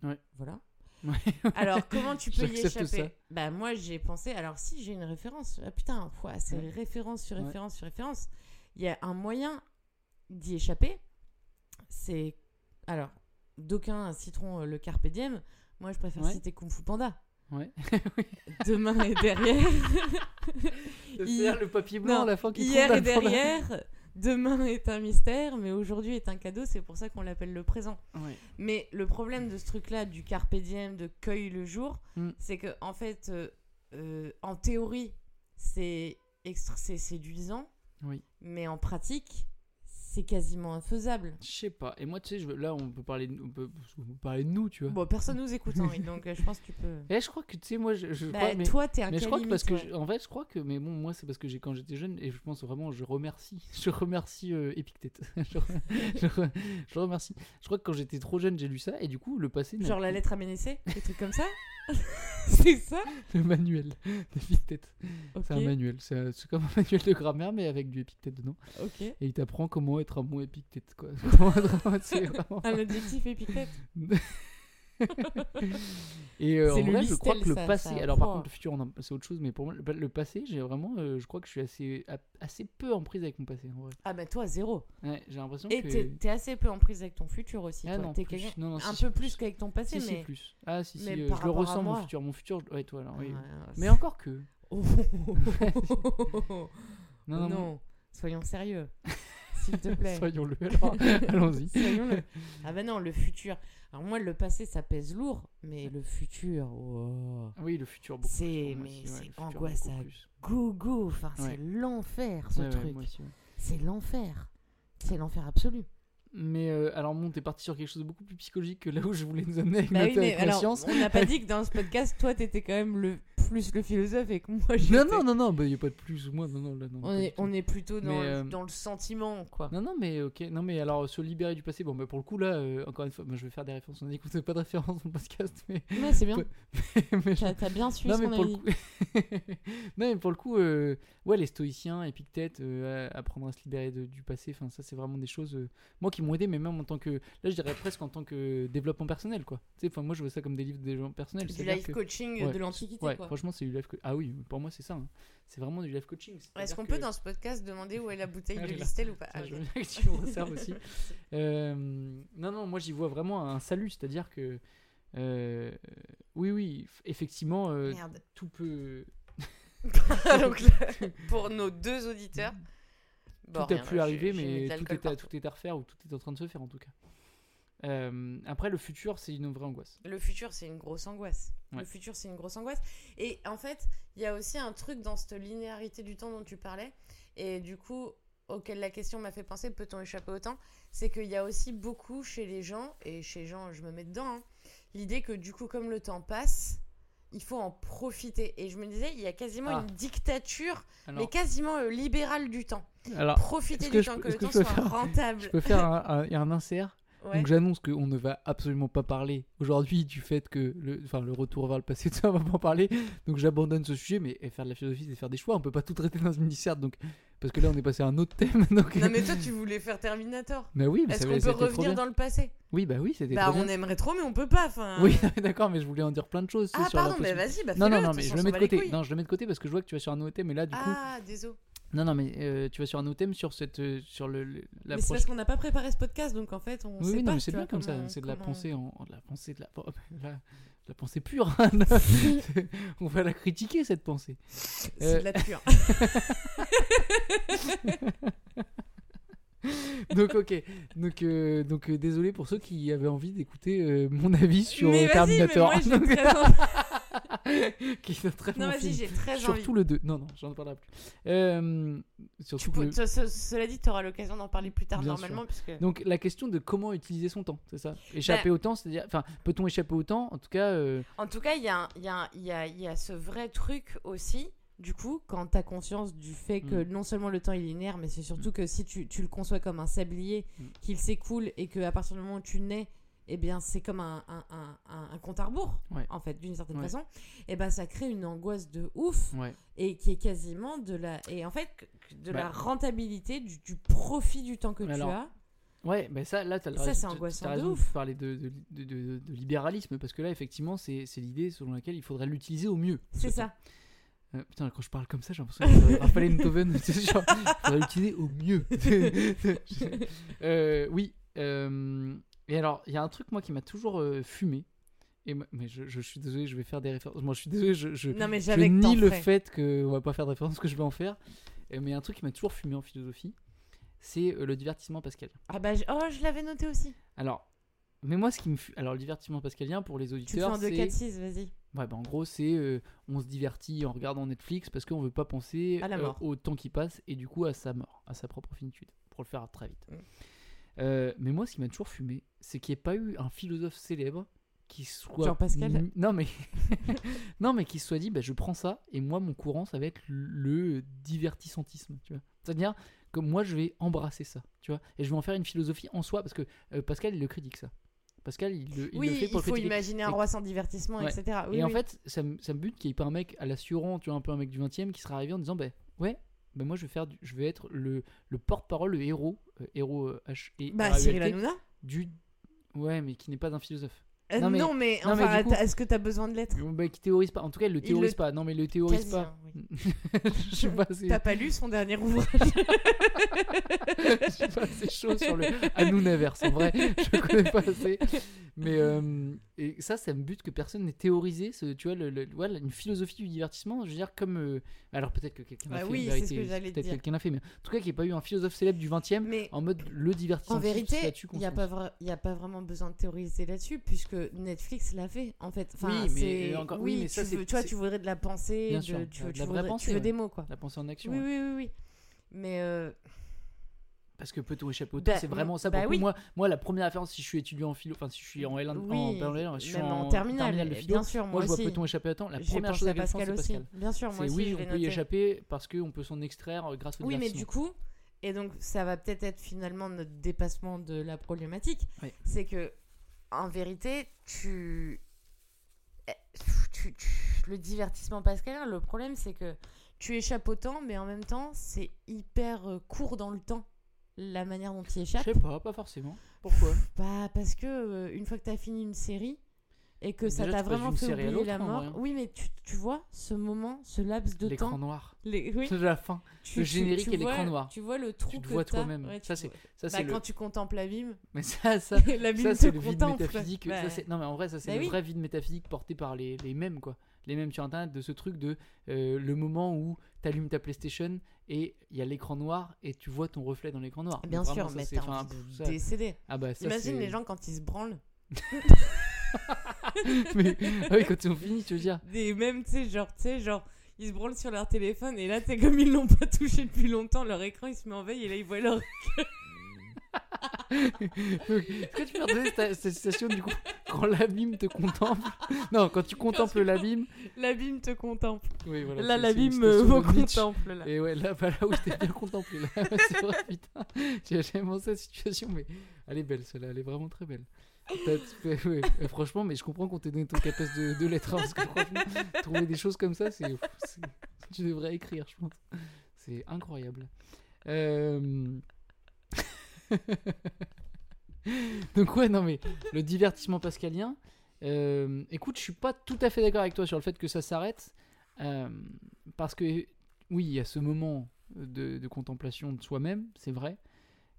Ouais. Voilà. <laughs> Ouais. Alors, comment tu peux y échapper. Bah, moi, j'ai pensé. Alors, si j'ai une référence, ah, putain, c'est Ouais. référence sur référence sur référence. Il y a un moyen d'y échapper. C'est. Alors, d'aucuns citeront euh, le Carpe Diem. Moi, je préfère citer Kung Fu Panda. Ouais <laughs> Demain et derrière. <laughs> le papier blanc Non, à la fin qui Hier et la- derrière. Demain est un mystère, mais aujourd'hui est un cadeau. C'est pour ça qu'on l'appelle le présent. Ouais. Mais le problème de ce truc-là, du carpe diem, de cueille le jour, Mm. c'est que en fait, euh, euh, en théorie, c'est séduisant, Oui. mais en pratique, c'est quasiment infaisable. Je sais pas. Et moi, tu sais, je veux- là, on peut parler, de- on peut, on peut parler de nous, tu vois. Bon, personne nous écoute, Henri, <laughs> donc euh, je pense que tu peux. Et je crois que, tu sais, moi, je, je Bah, crois, mais, toi, t'es un mais je crois que parce que, je- en fait, je crois que, mais bon, moi, c'est parce que j'ai quand j'étais jeune et je pense vraiment, je remercie, <laughs> je remercie euh, Epictète. <laughs> je, je re- je remercie. Je crois que quand j'étais trop jeune, j'ai lu ça et du coup, le passé, Genre la lettre à Ménécée, des trucs comme ça? <laughs> C'est ça le manuel d'Epictète. Ok. C'est un manuel. C'est un- c'est comme un <laughs> manuel de grammaire, mais avec du Epictète dedans. Ok. Et il t'apprend comment être un bon Epictète, quoi. <laughs> Comment être un- c'est vraiment. Un adjectif épithète. Et euh, en le vrai, je crois que le ça, passé. ça. Alors, par contre, le futur, c'est autre chose, mais pour moi, le, passé, j'ai vraiment. euh, je crois que je suis assez, assez peu en prise avec mon passé, en vrai. Ah bah toi, zéro. Ouais, j'ai l'impression Et que. t'es t'es assez peu en prise avec ton futur aussi. Ah toi. non, T'es plus. Non, un si, peu si, plus qu'avec ton passé, mais. plus. Ah, si, si, euh, je le ressens, mon futur. Mon futur, ouais, toi, oui. Ouais, Mais encore que. Oh. <laughs> Non, non, non, soyons sérieux. S'il te plaît. Soyons-le, alors, <laughs> allons-y. Soyons-le. <laughs> Ah bah non, le futur. Alors moi, le passé, ça pèse lourd, mais le futur, oh, Oui, le futur, beaucoup. c'est mais ouais, c'est angoisse à gogo. Enfin, Ouais. c'est l'enfer, ce Ouais, truc. c'est l'enfer. C'est l'enfer absolu. Mais euh, alors, bon, t'es parti sur quelque chose de beaucoup plus psychologique que là où je voulais nous amener avec Bah notre oui, alors, on n'a pas <laughs> dit que dans ce podcast, toi, t'étais quand même le plus le philosophe et que moi, Non, j'étais- non, non, non, bah, y a pas de plus ou moins, non, non, là, non. On est, on est plutôt dans, Mais, euh, dans le sentiment, quoi. Non, non, mais ok. Non, mais alors, se libérer du passé, bon, bah, pour le coup, là, euh, encore une fois, moi, je vais faire des références. On dit qu'on pas de références dans le podcast, mais. Ouais, c'est bien. <laughs> Mais je- T'as bien su non, ce mais qu'on pour a le dit. coup... <laughs> non, mais pour le coup, ouais, les stoïciens, Épictète, apprendre à se libérer de- du passé, enfin, ça, c'est vraiment des choses, moi, qui m'ont aidé, mais même en tant que. Là, je dirais presque en tant que développement personnel, quoi. Tu sais, enfin, moi, je vois ça comme des livres de développement personnel. Du life que- coaching Ouais. de l'Antiquité, Ouais, quoi. franchement, c'est du life coaching. Ah oui, pour moi, c'est ça. hein. C'est vraiment du life coaching. Est-ce qu'on que- peut dans ce podcast demander où est la bouteille Ah, de. Listel ou pas? <laughs> Ah, je veux <laughs> bien que tu me resserves aussi. <laughs> Euh, non, non, moi j'y vois vraiment un salut, c'est-à-dire que euh, oui, oui, effectivement, euh, tout peut, Donc là, pour nos deux auditeurs, bon, tout a pu arriver, mais tout est, à, tout est à refaire ou tout est en train de se faire en tout cas. Euh, après, le futur, c'est une vraie angoisse. Le futur, c'est une grosse angoisse. Le futur, c'est une grosse angoisse. Et en fait, il y a aussi un truc dans cette linéarité du temps dont tu parlais, et du coup, auquel la question m'a fait penser, peut-on échapper au temps? C'est qu'il y a aussi beaucoup chez les gens, et chez les gens, je me mets dedans, hein, l'idée que du coup, comme le temps passe, il faut en profiter. Et je me disais, il y a quasiment Ah. une dictature, mais Alors, quasiment euh, libérale du temps. alors Profiter du je temps, que le que temps soit faire- rentable. je peux faire un, un- un insert. Ouais. Donc j'annonce qu'on ne va absolument pas parler aujourd'hui du fait que le, enfin, le retour vers le passé, <laughs> de ça, on va pas en parler. Donc j'abandonne ce sujet, mais faire de la philosophie, c'est faire des choix. On peut pas tout traiter dans une disserte, donc parce que là on est passé à un autre thème. <laughs> Donc... Non, mais toi, tu voulais faire Terminator. Mais oui, mais Est-ce qu'on peut revenir dans le passé? Oui, bah oui, c'était Bah, trop on bien. aimerait trop, mais on peut pas. Enfin... Oui, <laughs> d'accord, mais je voulais en dire plein de choses. Ah, sur pardon, mais vas-y, bah Non, non, non, mais je le mets de côté. Non, je le mets de côté parce que je vois que tu vas sur un nouveau thème, et là, du coup, Ah, désolé. non, non, mais euh, tu vas sur un nouveau thème sur cette, euh, sur le, Mais c'est parce qu'on n'a pas préparé ce podcast, donc en fait, on Oui, sait oui, pas. non, mais c'est bien comme ça. C'est de la pensée en, de la pensée de la, <laughs> la, pensée pure. <laughs> On va la critiquer cette pensée. C'est de la pure. <laughs> Donc ok. Donc euh, donc euh, désolé pour ceux qui avaient envie d'écouter euh, mon avis sur mais euh, mais Terminator. moi, <laughs> envie. <laughs> qui est un très Non, bon vas-y, film. j'ai très envie. Surtout le 2. Non non, j'en parlerai plus. Euh, surtout peux- que- ce- ce- Cela dit, tu auras l'occasion d'en parler plus tard Bien normalement, puisque. Donc la question de comment utiliser son temps, c'est ça? Échapper Bah- au temps, c'est-à-dire, enfin, peut-on échapper au temps? En tout cas, euh, En tout cas, il y a, y, a, y, a, y a ce vrai truc aussi. Du coup, quand tu as conscience du fait que Mm. non seulement le temps est linéaire, mais c'est surtout que si tu, tu le conçois comme un sablier, Mm. qu'il s'écoule et qu'à partir du moment où tu nais, eh bien, c'est comme un, un, un, un- compte à rebours, Ouais. en fait, d'une certaine Ouais. façon. Et ben, ça crée une angoisse de ouf ouais. et qui est quasiment de la et en fait que- que de Bah. la rentabilité du, du profit du temps que Alors, tu as Ouais, mais ça, là, t'as Ça, raison- c'est t'as- angoissant t'as de raison ouf. parler de, de, de, de- de libéralisme, parce que là, effectivement, c'est l'idée selon laquelle il faudrait l'utiliser au mieux. c'est ce ça. Euh, putain, quand je parle comme ça, j'ai l'impression de Raphaël Enthoven. genre, il faudrait l'utiliser au mieux. <laughs> Euh, oui. euh, et alors, il y a un truc, moi, qui m'a toujours euh, fumé. Et mais je, je suis désolé, je vais faire des références. Moi, je suis désolé, je, je, non mais je nie le ferais. fait qu'on va pas faire de référence, que je vais en faire. Mais il y a un truc qui m'a toujours fumé en philosophie, c'est euh, le divertissement pascalien. ah bah je- oh je l'avais noté aussi Alors, mais moi, ce qui me fume. Alors, le divertissement pascalien, pour les tu le fais auditeurs, en 2 c'est. 4 6 vas-y Ouais, bah, en gros, c'est euh, on se divertit en regardant Netflix parce qu'on veut pas penser À la euh, mort. au temps qui passe et du coup à sa mort, à sa propre finitude, pour le faire très vite. Mm. Euh, mais moi, ce qui m'a toujours fumé, c'est qu'il n'y ait pas eu un philosophe célèbre qui soit. Genre Pascal Non, mais. <laughs> non, mais qui soit dit, bah, je prends ça et moi, mon courant, ça va être le divertissantisme, tu vois. C'est-à-dire que moi, je vais embrasser ça, tu vois. Et je vais en faire une philosophie en soi parce que euh, Pascal, il le critique ça. Pascal, il le, il oui le fait il pour faut critiquer. imaginer un roi sans divertissement Ouais. etc oui, et en fait, ça me, ça me bute qu'il n'y ait pas un mec à l'assurant, tu vois, un peu un mec du 20 e qui sera arrivé en disant bah, Ouais, bah, moi je vais, faire du- je vais être le, le porte-parole, le héros, euh, héros euh, H et bah Cyril Hanouna du. Ouais, mais qui n'est pas un philosophe. Euh, Non, non mais- non, enfin coup- est-ce que t'as besoin de l'être? Bah, qui théorise pas. En tout cas, il le théorise le- pas. Non, mais il le théorise Quasi, pas. hein, oui. <laughs> je suis pas t'as pas lu son dernier <laughs> ouvrage? <laughs> je suis pas assez chaud sur le Anounaverse. En vrai, je connais pas assez. Mais euh, et ça, ça me bute que personne n'ait théorisé, ce, tu vois, le, le- voilà, une philosophie du divertissement. Je veux dire, comme. euh, alors peut-être que quelqu'un l'a Bah fait. oui, en c'est ce que j'allais Peut-être dire. quelqu'un l'a fait, mais en tout cas, qu'il n'y ait pas eu un philosophe célèbre du 20 e mais en mode le divertissement. En vérité, il n'y a, pas se- vra- y a pas vraiment besoin de théoriser là-dessus, puisque Netflix l'a fait, en fait. Enfin, Oui, mais c'est- encore- oui, mais tu, ça, veux, tu vois, tu voudrais de la pensée, de- tu, la vraie voudrais- pensée, tu veux ouais. des mots, quoi. La pensée en action. Oui, ouais. oui, oui, oui. Mais euh, Parce que peut-on échapper au Bah, temps C'est vraiment ça. bah Pour oui. moi, moi, la première référence, si je suis étudiant en philo, enfin, si je suis en L1, en, oui, en L1, je suis en, en terminale, de philo. bien sûr, moi, Moi, je vois aussi. peut-on échapper au temps La première chose à je pense, Pascal aussi. Pascal. Bien sûr, moi aussi, oui, on peut y échapper parce qu'on peut s'en extraire grâce au Oui, mais du coup, et donc ça va peut-être être finalement notre dépassement de la problématique, Oui. c'est que en vérité, tu... eh, tu- tu- le divertissement pascalien, le problème c'est que tu échappes au temps, mais en même temps, c'est hyper euh, court dans le temps la manière dont tu y Je sais pas, pas forcément. Pourquoi? Bah, parce que euh, une fois que tu as fini une série, et que ça t'a vraiment fait oublier la mort. hein. Oui, mais tu, tu vois ce moment, ce laps de L'écran temps. noir. Les, oui, C'est <laughs> la fin. tu- le générique tu et l'écran noir. Tu vois le trou Tu te que vois t'as. toi-même. Ouais, Ça, c'est ça, Bah, c'est le. quand tu contemples l'abîme, <laughs> Mais ça, ça, <laughs> l'abîme ça c'est le vide métaphysique. Bah, Ça, non, mais en vrai, ça, c'est Bah le oui. vrai vide métaphysique porté par les, les mêmes, quoi. Les mêmes sur Internet, de ce truc de euh, le moment où tu allumes ta PlayStation et il y a l'écran noir et tu vois ton reflet dans l'écran noir. Bien Donc, sûr, vraiment, mais t'as envie de pff, ça- décéder. Ah bah, ça, Imagine les gens quand ils se branlent. <laughs> mais, ah quand ils ont fini, tu veux dire. Des mêmes, tu sais, genre, tu sais, genre, ils se branlent sur leur téléphone et là, t'es comme ils l'ont pas touché depuis longtemps, leur écran il se met en veille et là ils voient leur. <laughs> Est-ce que tu peux redonner cette, cette citation du coup? Quand l'abîme te contemple Non, quand tu contemples l'abîme. L'abîme te contemple. Oui, voilà. là, l'abîme Nietzsche. contemple. Là. Et ouais, là, bah, là où t'es bien contemplé. <laughs> C'est vrai, putain. J'ai jamais pensé à cette situation, mais elle est belle, celle-là. Elle est vraiment très belle. Ouais, euh, franchement, mais je comprends qu'on t'ait donné ton capacité de, de lettres. hein, parce que franchement, trouver des choses comme ça, c'est. c'est- Tu devrais écrire, je pense. C'est incroyable. Euh... <laughs> <laughs> Donc, ouais, non, mais le divertissement pascalien. euh, écoute, je suis pas tout à fait d'accord avec toi sur le fait que ça s'arrête. euh, parce que, oui, il y a ce moment de, de contemplation de soi-même, c'est vrai.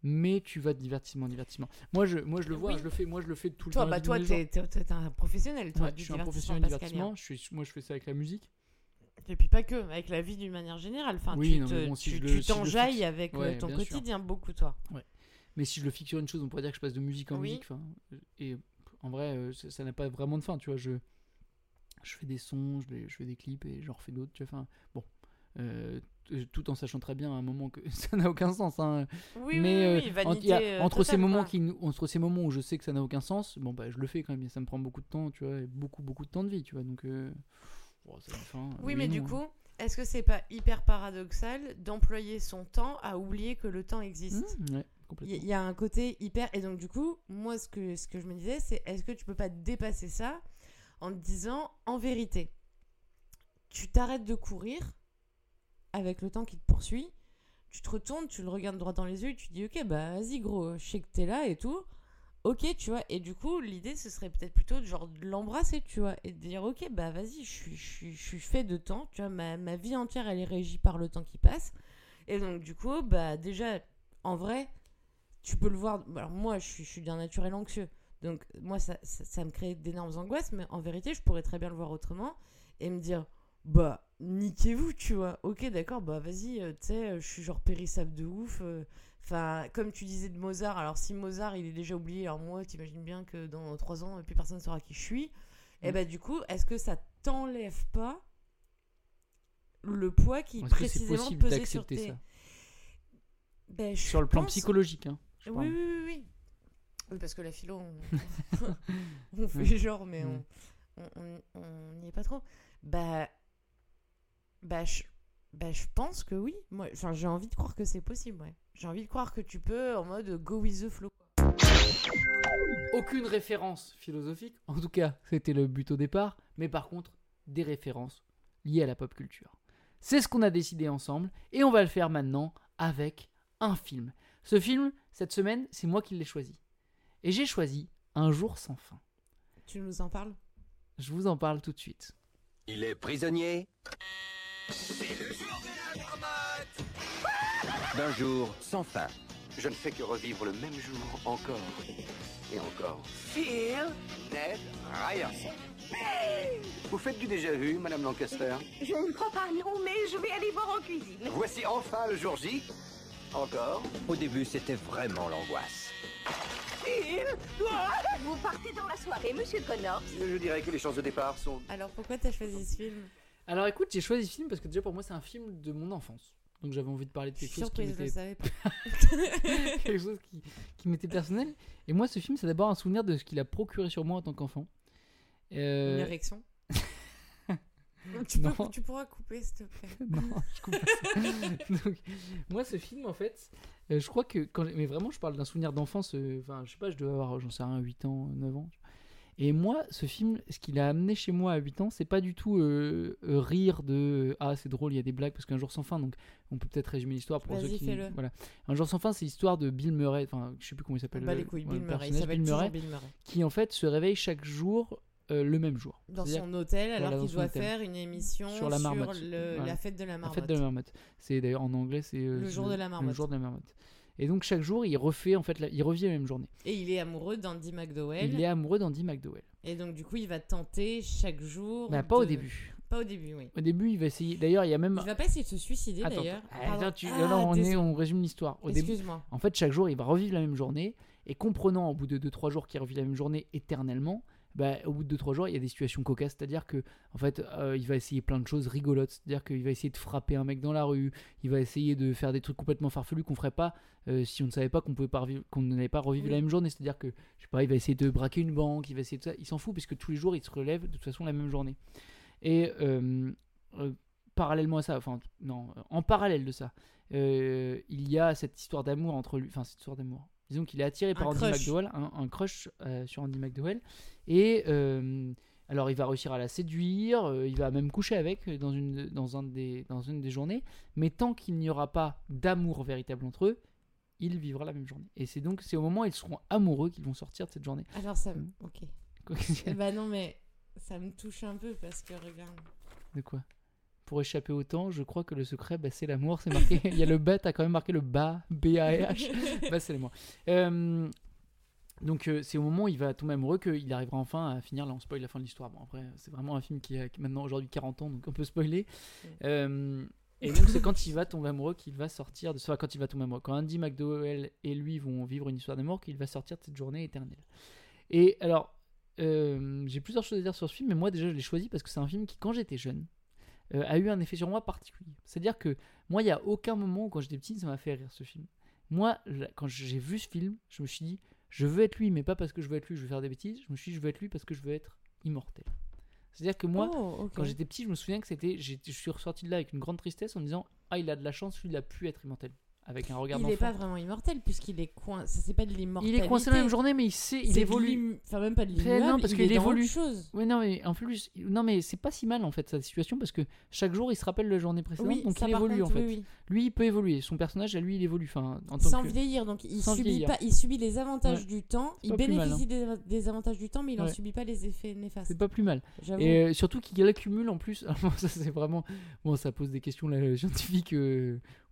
Mais tu vas de divertissement en divertissement. Moi, je, moi, je le vois, Oui. je le fais, moi, je le fais tout le Toi, temps. bah, toi, t'es t'es- t'es un professionnel, toi, du je suis un professionnel du divertissement. Je suis, moi, je fais ça avec la musique. Et puis pas que, avec la vie d'une manière générale. Enfin, Oui, tu non, te- mais bon, si tu le- le t'enjailles avec euh, Ouais, ton sûr. quotidien beaucoup, toi. Mais si je le fixe sur une chose, on pourrait dire que je passe de musique en Oui. musique. Et en vrai, euh, ça n'a pas vraiment de fin. Tu vois, je, je fais des sons, je, fais des clips et j'en refais d'autres. Tu vois, enfin, bon. euh, tout en sachant très bien à un moment que <laughs> ça n'a aucun sens. hein. Oui, mais oui, oui, euh, vanité, en- il y a- entre ces moments quoi. qui nous- entre ces moments où je sais que ça n'a aucun sens bon bah je le fais quand même et ça me prend beaucoup de temps tu vois et beaucoup beaucoup de temps de vie tu vois donc euh, ça fin, Oui, mais non, du hein. coup, est-ce que c'est pas hyper paradoxal d'employer son temps à oublier que le temps existe? Mmh, ouais, il y a un côté hyper. Et donc, du coup, moi, ce que, ce que je me disais, c'est est-ce que tu peux pas dépasser ça en te disant, en vérité, tu t'arrêtes de courir avec le temps qui te poursuit, tu te retournes, tu le regardes droit dans les yeux et tu dis, ok, bah vas-y, gros, je sais que t'es là et tout. Ok, tu vois, et du coup, l'idée, ce serait peut-être plutôt de, genre, de l'embrasser, tu vois, et de dire, ok, bah vas-y, je suis, je suis, je suis fait de temps, tu vois, ma, ma vie entière, elle est régie par le temps qui passe. Et donc, du coup, bah déjà, en vrai, tu peux le voir. Alors, moi, je suis, je suis d'un naturel anxieux. Donc, moi, ça, ça, ça me crée d'énormes angoisses. Mais en vérité, je pourrais très bien le voir autrement et me dire Bah, niquez-vous, tu vois. Ok, d'accord, bah, vas-y, euh, tu sais, euh, je suis genre périssable de ouf. euh. Enfin, comme tu disais de Mozart, alors si Mozart, il est déjà oublié, alors moi, t'imagines bien que dans trois ans, plus personne ne saura qui je suis. Et Mm. bah, du coup, est-ce que ça t'enlève pas le poids qui Est-ce que précisément possible pesait sur tes. ça? Ben, je sur le plan psychologique hein, je oui, oui, oui, oui. Oui, parce que la philo, on, <laughs> on fait Ouais. genre, mais Mm. on on n'y est pas trop. Bah, bah, je, bah, je pense que oui. Moi, enfin, j'ai envie de croire que c'est possible, ouais. J'ai envie de croire que tu peux, en mode go with the flow. aucune référence philosophique en tout cas c'était le but au départ mais par contre des références liées à la pop culture c'est ce qu'on a décidé ensemble et on va le faire maintenant avec un film ce film cette semaine c'est moi qui l'ai choisi et j'ai choisi Un jour sans fin Tu nous en parles? Je vous en parle tout de suite Il est prisonnier d'un jour sans fin. Je ne fais que revivre le même jour encore et encore. Phil, Ned, Ryan. Vous faites du déjà vu, Madame Lancaster? Je ne crois pas, non, mais je vais aller voir en cuisine. Voici enfin le jour J. Encore. Au début, c'était vraiment l'angoisse. Vous partez dans la soirée, monsieur Connors. Je dirais que les chances de départ sont Alors, pourquoi t'as choisi ce film? Alors écoute j'ai choisi ce film parce que déjà pour moi c'est un film de mon enfance donc j'avais envie de parler de quelque chose qui m'était <laughs> quelque chose qui, qui m'était personnel et moi ce film c'est d'abord un souvenir de ce qu'il a procuré sur moi en tant qu'enfant Euh, Une érection. Tu, peux- non. tu pourras couper, s'il te plaît. <laughs> non, je coupe pas ça. <laughs> Donc, moi, ce film, en fait, euh, je crois que quand mais vraiment, je parle d'un souvenir d'enfance. euh, Enfin, je sais pas, je devais avoir, j'en sais rien, 8 ans, 9 ans. Et moi, ce film, ce qu'il a amené chez moi à 8 ans, c'est pas du tout euh, euh, rire de euh, ah c'est drôle, il y a des blagues parce qu'un jour sans fin. Donc, on peut peut-être résumer l'histoire pour ceux qui voilà. Un jour sans fin, c'est l'histoire de Bill Murray. Enfin, je sais plus comment il s'appelle. Bah le- les couilles, Bill Murray. Il Bill Murray, Bill Murray. qui en fait se réveille chaque jour euh, le même jour. Dans son hôtel, alors Voilà, qu'il doit hôtel. faire une émission Sur la marmotte. le- Voilà. la fête de la la marmotte. fête de la marmotte. C'est d'ailleurs en anglais, c'est euh, Le jour de la Le marmotte. jour de la marmotte. Et donc chaque jour, il refait en fait, la- il revit la même journée. Et il est amoureux d'Andy McDowell. Il est amoureux d'Andy McDowell. Et donc, du coup, il va tenter chaque jour. Bah, pas au début. Pas au début, oui. Au début, il va essayer. D'ailleurs, il y a même. Il va pas essayer de se suicider d'ailleurs. attends, tu- Ah, non, non, on, est, désolé. on résume l'histoire. Au début, Excuse-moi. en fait, chaque jour, il va revivre la même journée. Et comprenant au bout de 2-3 jours qu'il revit la même journée éternellement, bah, au bout de 2-3 jours, il y a des situations cocasses. C'est-à-dire que, en fait, euh, il va essayer plein de choses rigolotes. C'est-à-dire qu'il va essayer de frapper un mec dans la rue. Il va essayer de faire des trucs complètement farfelus qu'on ferait pas euh, si on ne savait pas qu'on pouvait pas revivre- qu'on n'allait pas revivre Oui. la même journée. C'est-à-dire que, je sais pas, il va essayer de braquer une banque. Il va essayer de ça. Il s'en fout puisque tous les jours, il se relève de toute façon la même journée. Et euh, parallèlement à ça, enfin, non, en parallèle de ça, il y a cette histoire d'amour entre lui, enfin cette histoire d'amour. Disons qu'il est attiré par Un Andy crush. McDowell, un, un crush euh, sur Andy McDowell, et euh, alors il va réussir à la séduire, euh, il va même coucher avec dans une, dans un des, dans une des journées, mais tant qu'il n'y aura pas d'amour véritable entre eux, il vivra la même journée. Et c'est donc c'est au moment où ils seront amoureux qu'ils vont sortir de cette journée. Alors, ça. Mm. Ok. Bah, non, mais ça me touche un peu parce que regarde. De quoi? Pour échapper au temps, je crois que le secret, bah, c'est l'amour. C'est marqué. <laughs> Il y a le bas, t'as quand même marqué le bas, B-A-H. <laughs> bah, c'est l'amour. Euh, donc, euh, c'est au moment où il va tomber amoureux qu'il arrivera enfin à finir. Là, on spoil la fin de l'histoire. Bon, après, c'est vraiment un film qui a maintenant aujourd'hui 40 ans, donc on peut spoiler. Euh, et donc, c'est quand il va tomber amoureux qu'il va sortir de. Enfin, quand il va tomber amoureux. Quand Andy McDowell et lui vont vivre une histoire d'amour, qu'il va sortir de cette journée éternelle. Et alors, j'ai plusieurs choses à dire sur ce film, mais moi déjà je l'ai choisi parce que c'est un film qui, quand j'étais jeune, euh, a eu un effet sur moi particulier. C'est-à-dire que moi, il n'y a aucun moment où, quand j'étais petit, ça m'a fait rire ce film. Moi, quand j'ai vu ce film, je me suis dit, je veux être lui, mais pas parce que je veux être lui, je veux faire des bêtises. Je me suis dit, je veux être lui parce que je veux être immortel. C'est-à-dire que moi, Oh, quand j'étais petit, je me souviens que c'était, je suis ressorti de là avec une grande tristesse en me disant, ah, il a de la chance, lui, il a pu être immortel. Avec un regard Il n'est pas vraiment immortel puisqu'il est coincé. Ça, c'est pas de Il l'immortalité. est coincé la même journée, mais il sait, il évolue. Enfin, même pas de l'immuable. non, parce il qu'il évolue. chose. Oui, non, mais en plus, non, mais c'est pas si mal en fait sa situation parce que chaque jour il se rappelle la journée précédente, Oui, donc il évolue contre, en fait. oui, oui. Lui, il peut évoluer. Son personnage, à lui, il évolue. Enfin, en tant Sans que... vieillir, donc il Sans subit vieillir. pas, il subit les avantages Ouais. du temps, il mal, bénéficie des, des avantages du temps, mais il n'en Ouais. subit pas les effets néfastes. C'est pas plus mal. Et euh, surtout qu'il accumule en plus. <laughs> Ça, c'est vraiment. Bon, ça pose des questions <laughs> scientifiques.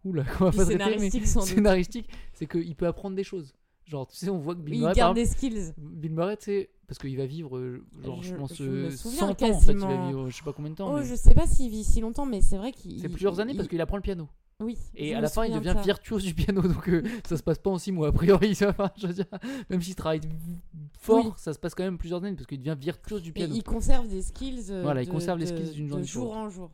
Euh, Oula, qu'on va pas traiter, mais scénaristiques, sans doute. scénaristiques, c'est qu'il peut apprendre des choses. Genre, tu sais, on voit que Bill il Murray, garde par des skills. Bill Murray, tu sais, parce qu'il va vivre, euh, genre, je, Je- pense, je me euh, souviens 100 ans en fait. Il va quasiment. vivre, je sais pas combien de temps. Oh, mais je sais pas s'il vit si longtemps, mais c'est vrai qu'il. C'est il- plusieurs années parce il- qu'il apprend le piano. Oui. Et à la fin, il de devient ça. virtuose du piano, <laughs> donc euh, ça se passe pas en 6 mois. A priori, <laughs> ça va. Je veux dire, même s'il travaille fort, Oui. ça se passe quand même plusieurs années parce qu'il devient virtuose du piano. il conserve des skills. euh, Voilà, il de- conserve les de- skills d'une de journée sur jour l'autre. en jour.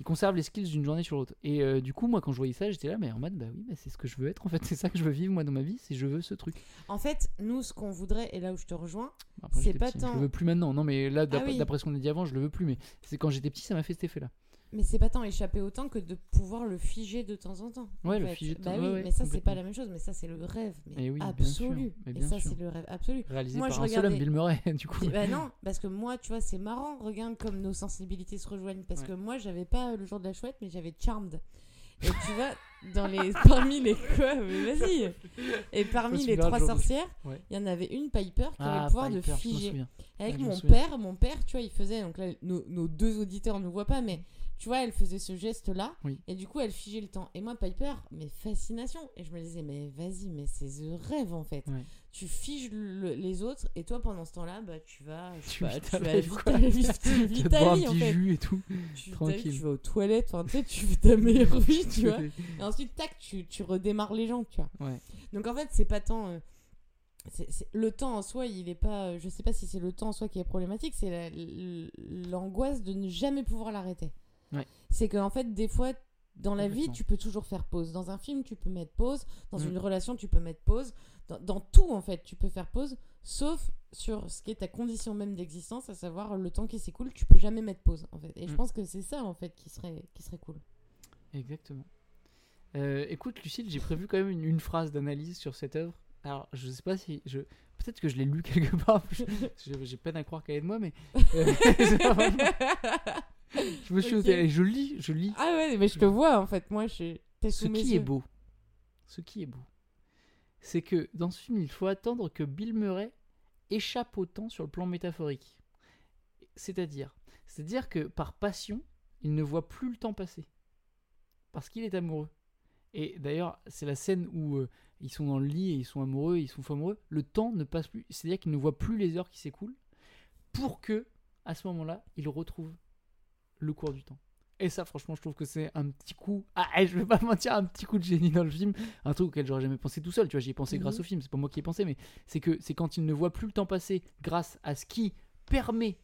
Il conserve les skills d'une journée sur l'autre. Et euh, du coup, moi, quand je voyais ça, j'étais là, mais en mode, bah oui, c'est ce que je veux être. En fait, <laughs> c'est ça que je veux vivre moi dans ma vie, c'est je veux ce truc. En fait, nous, ce qu'on voudrait, et là où je te rejoins, C'est pas petit, tant- Je le veux plus maintenant. Non, mais là, d'après oui. d'après ce qu'on a dit avant, je le veux plus. Mais c'est quand j'étais petit, ça m'a fait cet effet-là. Mais c'est pas tant échapper au temps que de pouvoir le figer de temps en temps. en Ouais, le fait. figer de Bah temps- oui, ouais, ouais, mais ça, c'est pas la même chose, mais ça, c'est le rêve. Mais Eh oui, absolu. mais et ça, c'est le rêve absolu. Réalisé Moi, par je un seul homme, regardais- Bill Murray, <laughs> du coup. Bah non, parce que moi, tu vois, c'est marrant. Regarde comme nos sensibilités se rejoignent. Parce Ouais. que moi, j'avais pas le jour de la chouette, mais j'avais Charmed. Et tu vois, dans les, <laughs> parmi les <laughs> quoi, mais vas-y. Et parmi les trois sorcières, il Ouais. y en avait une Piper qui avait Ah, le pouvoir Piper, de figer. Avec me mon père, mon père, tu vois, il faisait. Donc là, nos, nos deux auditeurs ne voient pas, mais tu vois, elle faisait ce geste-là. Oui. Et du coup, elle figeait le temps. Et moi, Piper, mais fascination. Et je me disais, mais vas-y, mais c'est the rêve en fait. Ouais. Tu figes le- les autres, et toi, pendant ce temps-là, bah, tu vas. Tu vis <laughs> <laughs> tu vas vivre ta vie, tu vas en fait. jus et tout. Tu, tranquille. tu vas aux toilettes, enfin, tu sais, tu fais ta meilleure <laughs> vie, tu vois. Et ensuite, tac, tu, tu redémarres les gens, tu vois. Ouais. Donc en fait, c'est pas tant. euh, c'est- c'est- le temps en soi, il est pas. euh, Je sais pas si c'est le temps en soi qui est problématique, c'est la- l'angoisse de ne jamais pouvoir l'arrêter. Ouais. C'est qu'en fait, des fois, dans la vie, tu peux toujours faire pause. Dans un film, tu peux mettre pause. Dans Mm. une relation, tu peux mettre pause. Dans, dans tout, en fait, tu peux faire pause. Sauf sur ce qui est ta condition même d'existence, à savoir le temps qui s'écoule, tu peux jamais mettre pause, en fait. Et je Mm. pense que c'est ça, en fait, qui serait, qui serait cool. Exactement. Euh, écoute, Lucille, j'ai prévu quand même une, une phrase d'analyse sur cette œuvre. Alors, je sais pas si. Je... Peut-être que je l'ai lu <laughs> quelque part. J'ai peine à croire qu'elle est de moi, mais. euh, <laughs> je me suis Ok. noté- et je lis, je lis. Ah ouais, mais je te vois, en fait. Moi, je. T'es Ce sous mes qui yeux. est beau, ce qui est beau, c'est que dans ce film, il faut attendre que Bill Murray échappe au temps sur le plan métaphorique. C'est-à-dire C'est-à-dire que par passion, il ne voit plus le temps passer. Parce qu'il est amoureux. Et d'ailleurs, c'est la scène où euh, ils sont dans le lit et ils sont amoureux, ils sont fous amoureux. Le temps ne passe plus. C'est-à-dire qu'il ne voit plus les heures qui s'écoulent pour que, à ce moment-là, il retrouve le cours du temps. Et ça, franchement, je trouve que c'est un petit coup. Ah, <laughs> je vais pas mentir, un petit coup de génie dans le film. Un truc auquel j'aurais jamais pensé tout seul. Tu vois, j'y ai pensé grâce Mhm. au film. C'est pas moi qui ai pensé, mais c'est que c'est quand il ne voit plus le temps passer grâce à ce qui permet.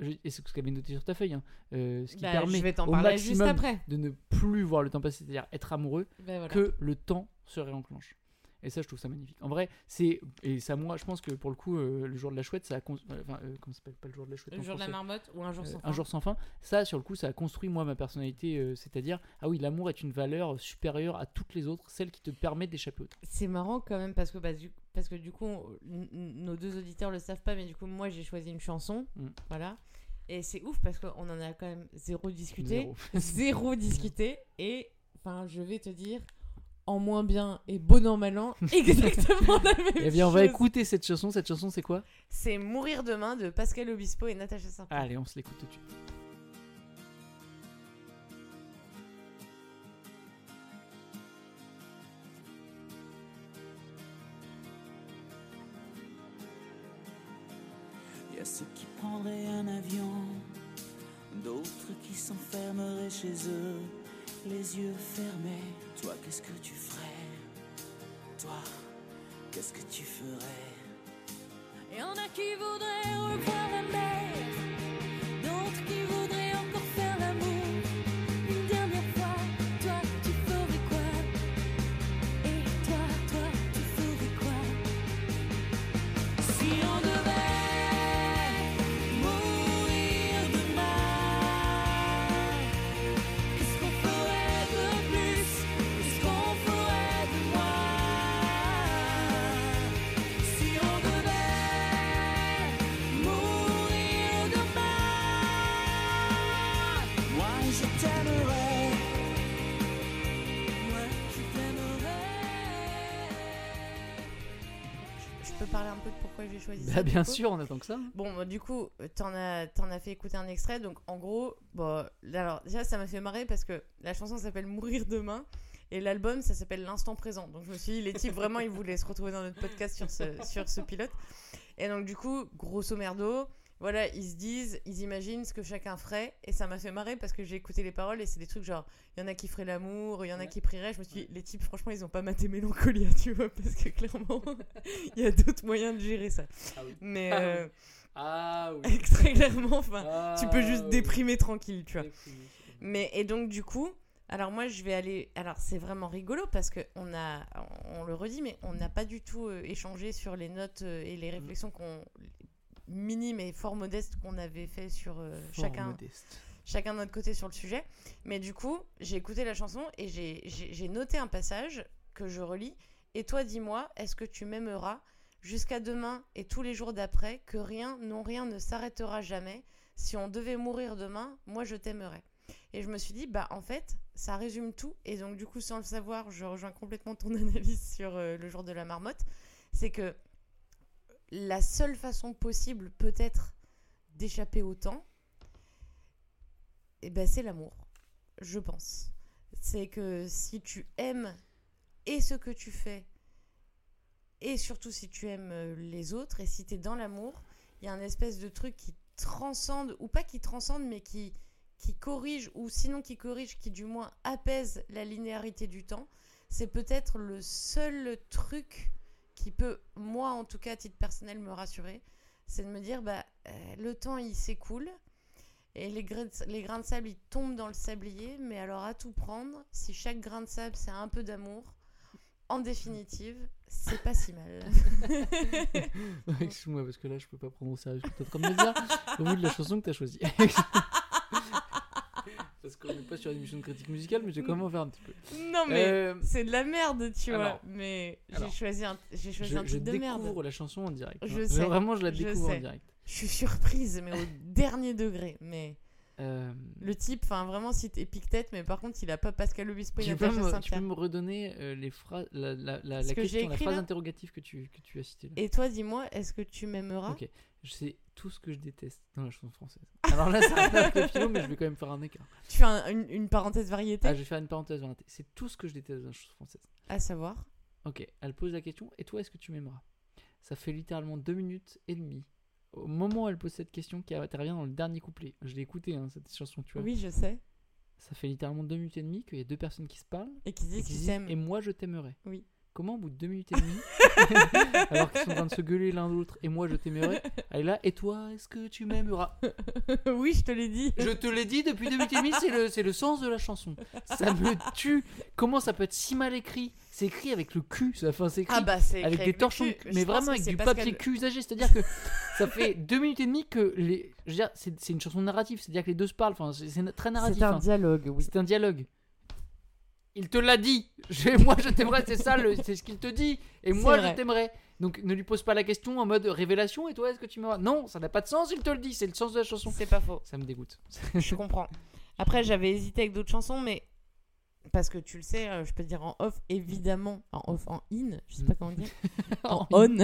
je- Et c'est ce qu'avait noté sur ta feuille. hein, euh, ce qui Bah, permet je vais t'en au juste maximum après. de ne plus voir le temps passer, c'est-à-dire être amoureux, Ben voilà. que le temps se réenclenche. Et ça, je trouve ça magnifique. En vrai, c'est. Et ça, moi, je pense que pour le coup, euh, le jour de la chouette, ça a. cons- euh, Enfin, euh, comment ça s'appelle Pas le jour de la chouette. Le jour de la français. marmotte ou un jour Euh, sans un fin. jour sans fin. Ça, sur le coup, ça a construit, moi, ma personnalité. euh, c'est-à-dire, ah oui, l'amour est une valeur supérieure à toutes les autres, celle qui te permet d'échapper au temps. C'est marrant quand même parce que, bah, du, parce que du coup, on- nos deux auditeurs le savent pas, mais du coup, moi j'ai choisi une chanson. Mm. Voilà. Et c'est ouf parce qu'on en a quand même zéro discuté. Zéro. <laughs> Zéro discuté. Et enfin, je vais te dire, en moins bien et bon an mal <laughs> an, exactement la même Eh bien, on va chose. écouter cette chanson. Cette chanson, c'est quoi? C'est Mourir demain de Pascal Obispo et Natacha Sarkozy. Allez, on se l'écoute tout de suite. Il y a ceux qui prendraient un avion, d'autres qui s'enfermeraient chez eux, les yeux fermés. Toi, qu'est-ce que tu ferais? Toi, qu'est-ce que tu ferais? Y en a qui voudraient revoir la mer, d'autres qui parler un peu de pourquoi j'ai choisi ça Bah, bien sûr, on attend que ça. Bon, bah, du coup, t'en as, t'en as fait écouter un extrait. Donc, en gros, bon, là, alors, déjà, ça m'a fait marrer parce que la chanson s'appelle Mourir demain et l'album, ça s'appelle L'instant présent. Donc, je me suis dit, les types, vraiment, ils voulaient se retrouver dans notre podcast sur ce, sur ce pilote. Et donc, du coup, grosso merdo, voilà, ils se disent, ils imaginent ce que chacun ferait. Et ça m'a fait marrer parce que j'ai écouté les paroles et c'est des trucs genre, il y en a qui feraient l'amour, il y en a qui prieraient. Je me suis dit, les types, franchement, ils ont pas maté Mélancolia, <laughs> tu vois, parce que clairement, <laughs> il y a d'autres moyens de gérer ça. Mais. Ah oui. euh, Ah oui. <laughs> Très clairement, enfin, Ah tu peux juste oui. déprimer tranquille, tu vois. Déprimer. Mais et donc du coup, alors moi je vais aller, alors c'est vraiment rigolo parce que on a, on le redit, mais on n'a pas du tout euh, échangé sur les notes euh, et les réflexions qu'on minimes et fort modestes qu'on avait fait sur euh, chacun, modeste. chacun de notre côté sur le sujet. Mais du coup, j'ai écouté la chanson et j'ai noté un passage que je relis. Et toi, dis-moi, est-ce que tu m'aimeras jusqu'à demain et tous les jours d'après, que rien, non rien ne s'arrêtera jamais? Si on devait mourir demain, moi je t'aimerais. Et je me suis dit, bah en fait, ça résume tout. Et donc, du coup, sans le savoir, je rejoins complètement ton <laughs> analyse sur euh, le jour de la marmotte. C'est que la seule façon possible, peut-être, d'échapper au temps, eh ben, c'est l'amour, je pense. C'est que si tu aimes et ce que tu fais, et surtout si tu aimes euh, les autres, et si tu es dans l'amour, il y a un espèce de truc qui transcende, ou pas qui transcende, mais qui, qui corrige, ou sinon qui corrige, qui du moins apaise la linéarité du temps. C'est peut-être le seul truc qui peut, moi en tout cas à titre personnel, me rassurer. C'est de me dire, bah, euh, le temps il s'écoule, et les, grains de- sable ils tombent dans le sablier, mais alors à tout prendre, si chaque grain de sable c'est un peu d'amour, en définitive, c'est pas si mal. <laughs> Excuse-moi, parce que là, je peux pas prendre <laughs> au sérieux ce que t'es en train de me dire au vu de la chanson que t'as choisie. <laughs> parce qu'on n'est pas sur une émission de critique musicale, mais j'ai quand même en faire un petit peu. Non mais Euh, c'est de la merde, tu vois. alors, Mais j'ai choisi un, j'ai choisi je, un je titre de merde. découvre la chanson en direct. Je hein. sais. Vraiment, je la je découvre en direct. Je suis surprise, mais au <laughs> dernier degré. Mais Euh, Le type, enfin vraiment, cite Épictète, mais par contre, il a pas Pascal Obispo tu, peux Natacha me, tu Saint-Pierre. peux me redonner euh, les phrases, la, que question, la phrase là interrogative que tu, que tu as citée là. Et toi, dis-moi, est-ce que tu m'aimeras? Ok, je sais tout ce que je déteste dans la chanson française. Alors là, rien avec le philo, mais je vais quand même faire un écart. Tu fais un- une, une parenthèse variété Ah, je vais faire une parenthèse tête. C'est tout ce que je déteste dans la chanson française. À savoir Ok, elle pose la question Et toi, est-ce que tu m'aimeras? Ça fait littéralement deux minutes et demie. Au moment où elle pose cette question, qui intervient dans le dernier couplet. Je l'ai écouté, hein, cette chanson, tu vois. Oui, je sais. Ça fait littéralement deux minutes et demie qu'il y a deux personnes qui se parlent. Et qui disent qu'ils s'aiment. Et moi, je t'aimerais. Oui. Comment, au bout de deux minutes et demie, <laughs> alors qu'ils sont en train de se gueuler l'un l'autre, et moi, je t'aimerais, elle est là, et toi, est-ce que tu m'aimeras? <laughs> Oui, je te l'ai dit. Je te l'ai dit depuis deux minutes et demie, c'est le, c'est le sens de la chanson. Ça me tue. Comment ça peut être si mal écrit? C'est écrit avec le cul, ça, enfin, c'est écrit Ah bah, c'est écrit avec des le torchons, cul. Je mais pense vraiment que avec c'est du papier cul usagé. C'est-à-dire que ça fait <laughs> deux minutes et demie que les. Je veux dire, c'est c'est une chanson narrative, c'est-à-dire que les deux se parlent. Enfin, c'est c'est très narratif. C'est un hein. dialogue, oui. C'est un dialogue. Il te l'a dit. <laughs> Moi, je t'aimerais, c'est ça, c'est ce qu'il te dit. Et moi, je t'aimerais. Donc, ne lui pose pas la question en mode révélation. Et toi, est-ce que tu m'aimeras Non, ça n'a pas de sens. Il te le dit. C'est le sens de la chanson. C'est pas faux. Ça me dégoûte. <laughs> je comprends. Après, j'avais hésité avec d'autres chansons, mais parce que tu le sais, euh, je peux te dire en off, évidemment, en off, en in, je sais pas comment dire, <laughs> en on.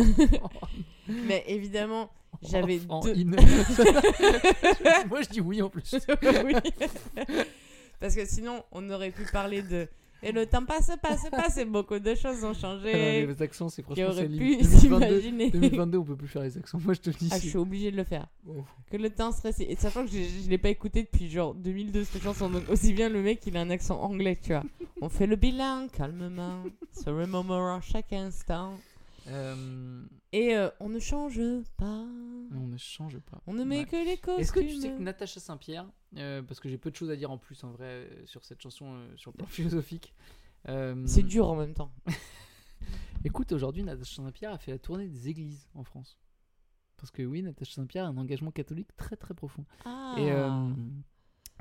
mais évidemment, j'avais en deux. in. Moi, je dis oui en plus. Oui. Parce que sinon, on aurait pu parler de. Et le temps passe, passe, passe, et beaucoup de choses ont changé. Non, les accents, c'est franchement aurait pu limite. 2022, s'imaginer. 2022, on peut plus faire les accents. Moi, je te le dis. Ah, je suis obligée de le faire. Oh. Que le temps stressé. Et sachant que je, je l'ai pas écouté depuis genre 2002 cette chanson, donc aussi bien le mec il a un accent anglais, tu vois. On fait le bilan calmement, se remémorant chaque instant. Euh, Et euh, on ne change pas. On ne change pas. On ne met Ouais. que les costumes. Est-ce que tu sais que Natacha Saint-Pierre, euh, parce que j'ai peu de choses à dire en plus en vrai sur cette chanson euh, sur le plan <laughs> philosophique. euh, C'est dur en même temps. <laughs> Écoute, aujourd'hui, Natacha Saint-Pierre a fait la tournée des églises en France. Parce que oui, Natacha Saint-Pierre a un engagement catholique très très profond. Ah. Et euh,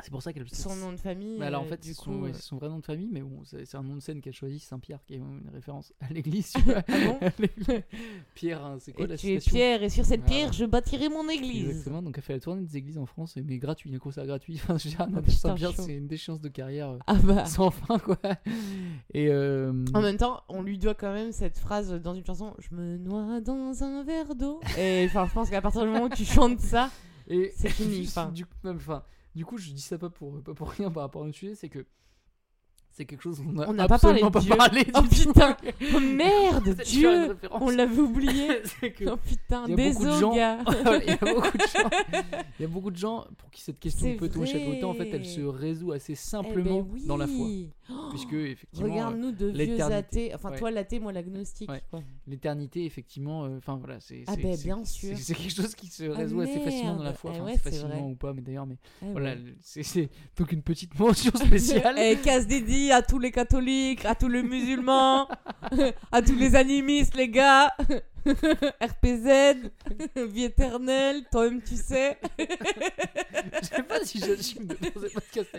c'est pour ça qu'elle. Son nom de famille, Mais alors en fait, du c'est son, ouais, son vrai nom de famille, mais bon, c'est un nom de scène qu'elle choisit, Saint-Pierre, qui est une référence à l'église. tu vois. <laughs> Ah bon. <laughs> Pierre, hein, c'est quoi Et la tu es Pierre, et sur cette Voilà. pierre, je bâtirai mon église. Exactement, donc elle fait la tournée des églises en France, mais gratuit, un concert gratuit. Enfin, Oh, Saint-Pierre, c'est une déchéance de carrière euh, Ah bah. sans fin, quoi. Et euh, En même temps, on lui doit quand même cette phrase dans une chanson Je me noie dans un verre d'eau. Et enfin, je pense qu'à partir du moment où tu chantes ça, c'est <laughs> fini. Enfin, du, coup, même, enfin, du coup, je dis ça pas pour, pas pour <laughs> rien par rapport à notre sujet, c'est que c'est quelque chose dont on n'a pas parlé absolument de Dieu. pas parlé du oh putain, <laughs> oh merde, Dieu, on l'avait oublié. <laughs> Que oh putain, désolé, gars. il y a beaucoup de gens, il y a beaucoup de gens pour qui cette question peut toucher autant en fait, elle se résout assez Eh simplement ben oui. dans la foi, Oh, puisque effectivement, Regarde-nous de vieux athées. Enfin, ouais. toi l'athée, moi l'agnostique. Ouais. L'éternité, effectivement, euh, enfin voilà, c'est Ah ben, bien sûr. C'est quelque chose qui se Ah résout assez facilement dans la foi, Eh ouais, facilement vrai. ou pas, mais d'ailleurs, mais Eh voilà, c'est- donc une petite mention spéciale. <laughs> Et casse dédié à tous les catholiques, à tous les musulmans, <laughs> à tous les animistes, les gars. <laughs> RPZ, vie éternelle, toi-même tu sais. Je sais pas si j'assume de faire ce podcast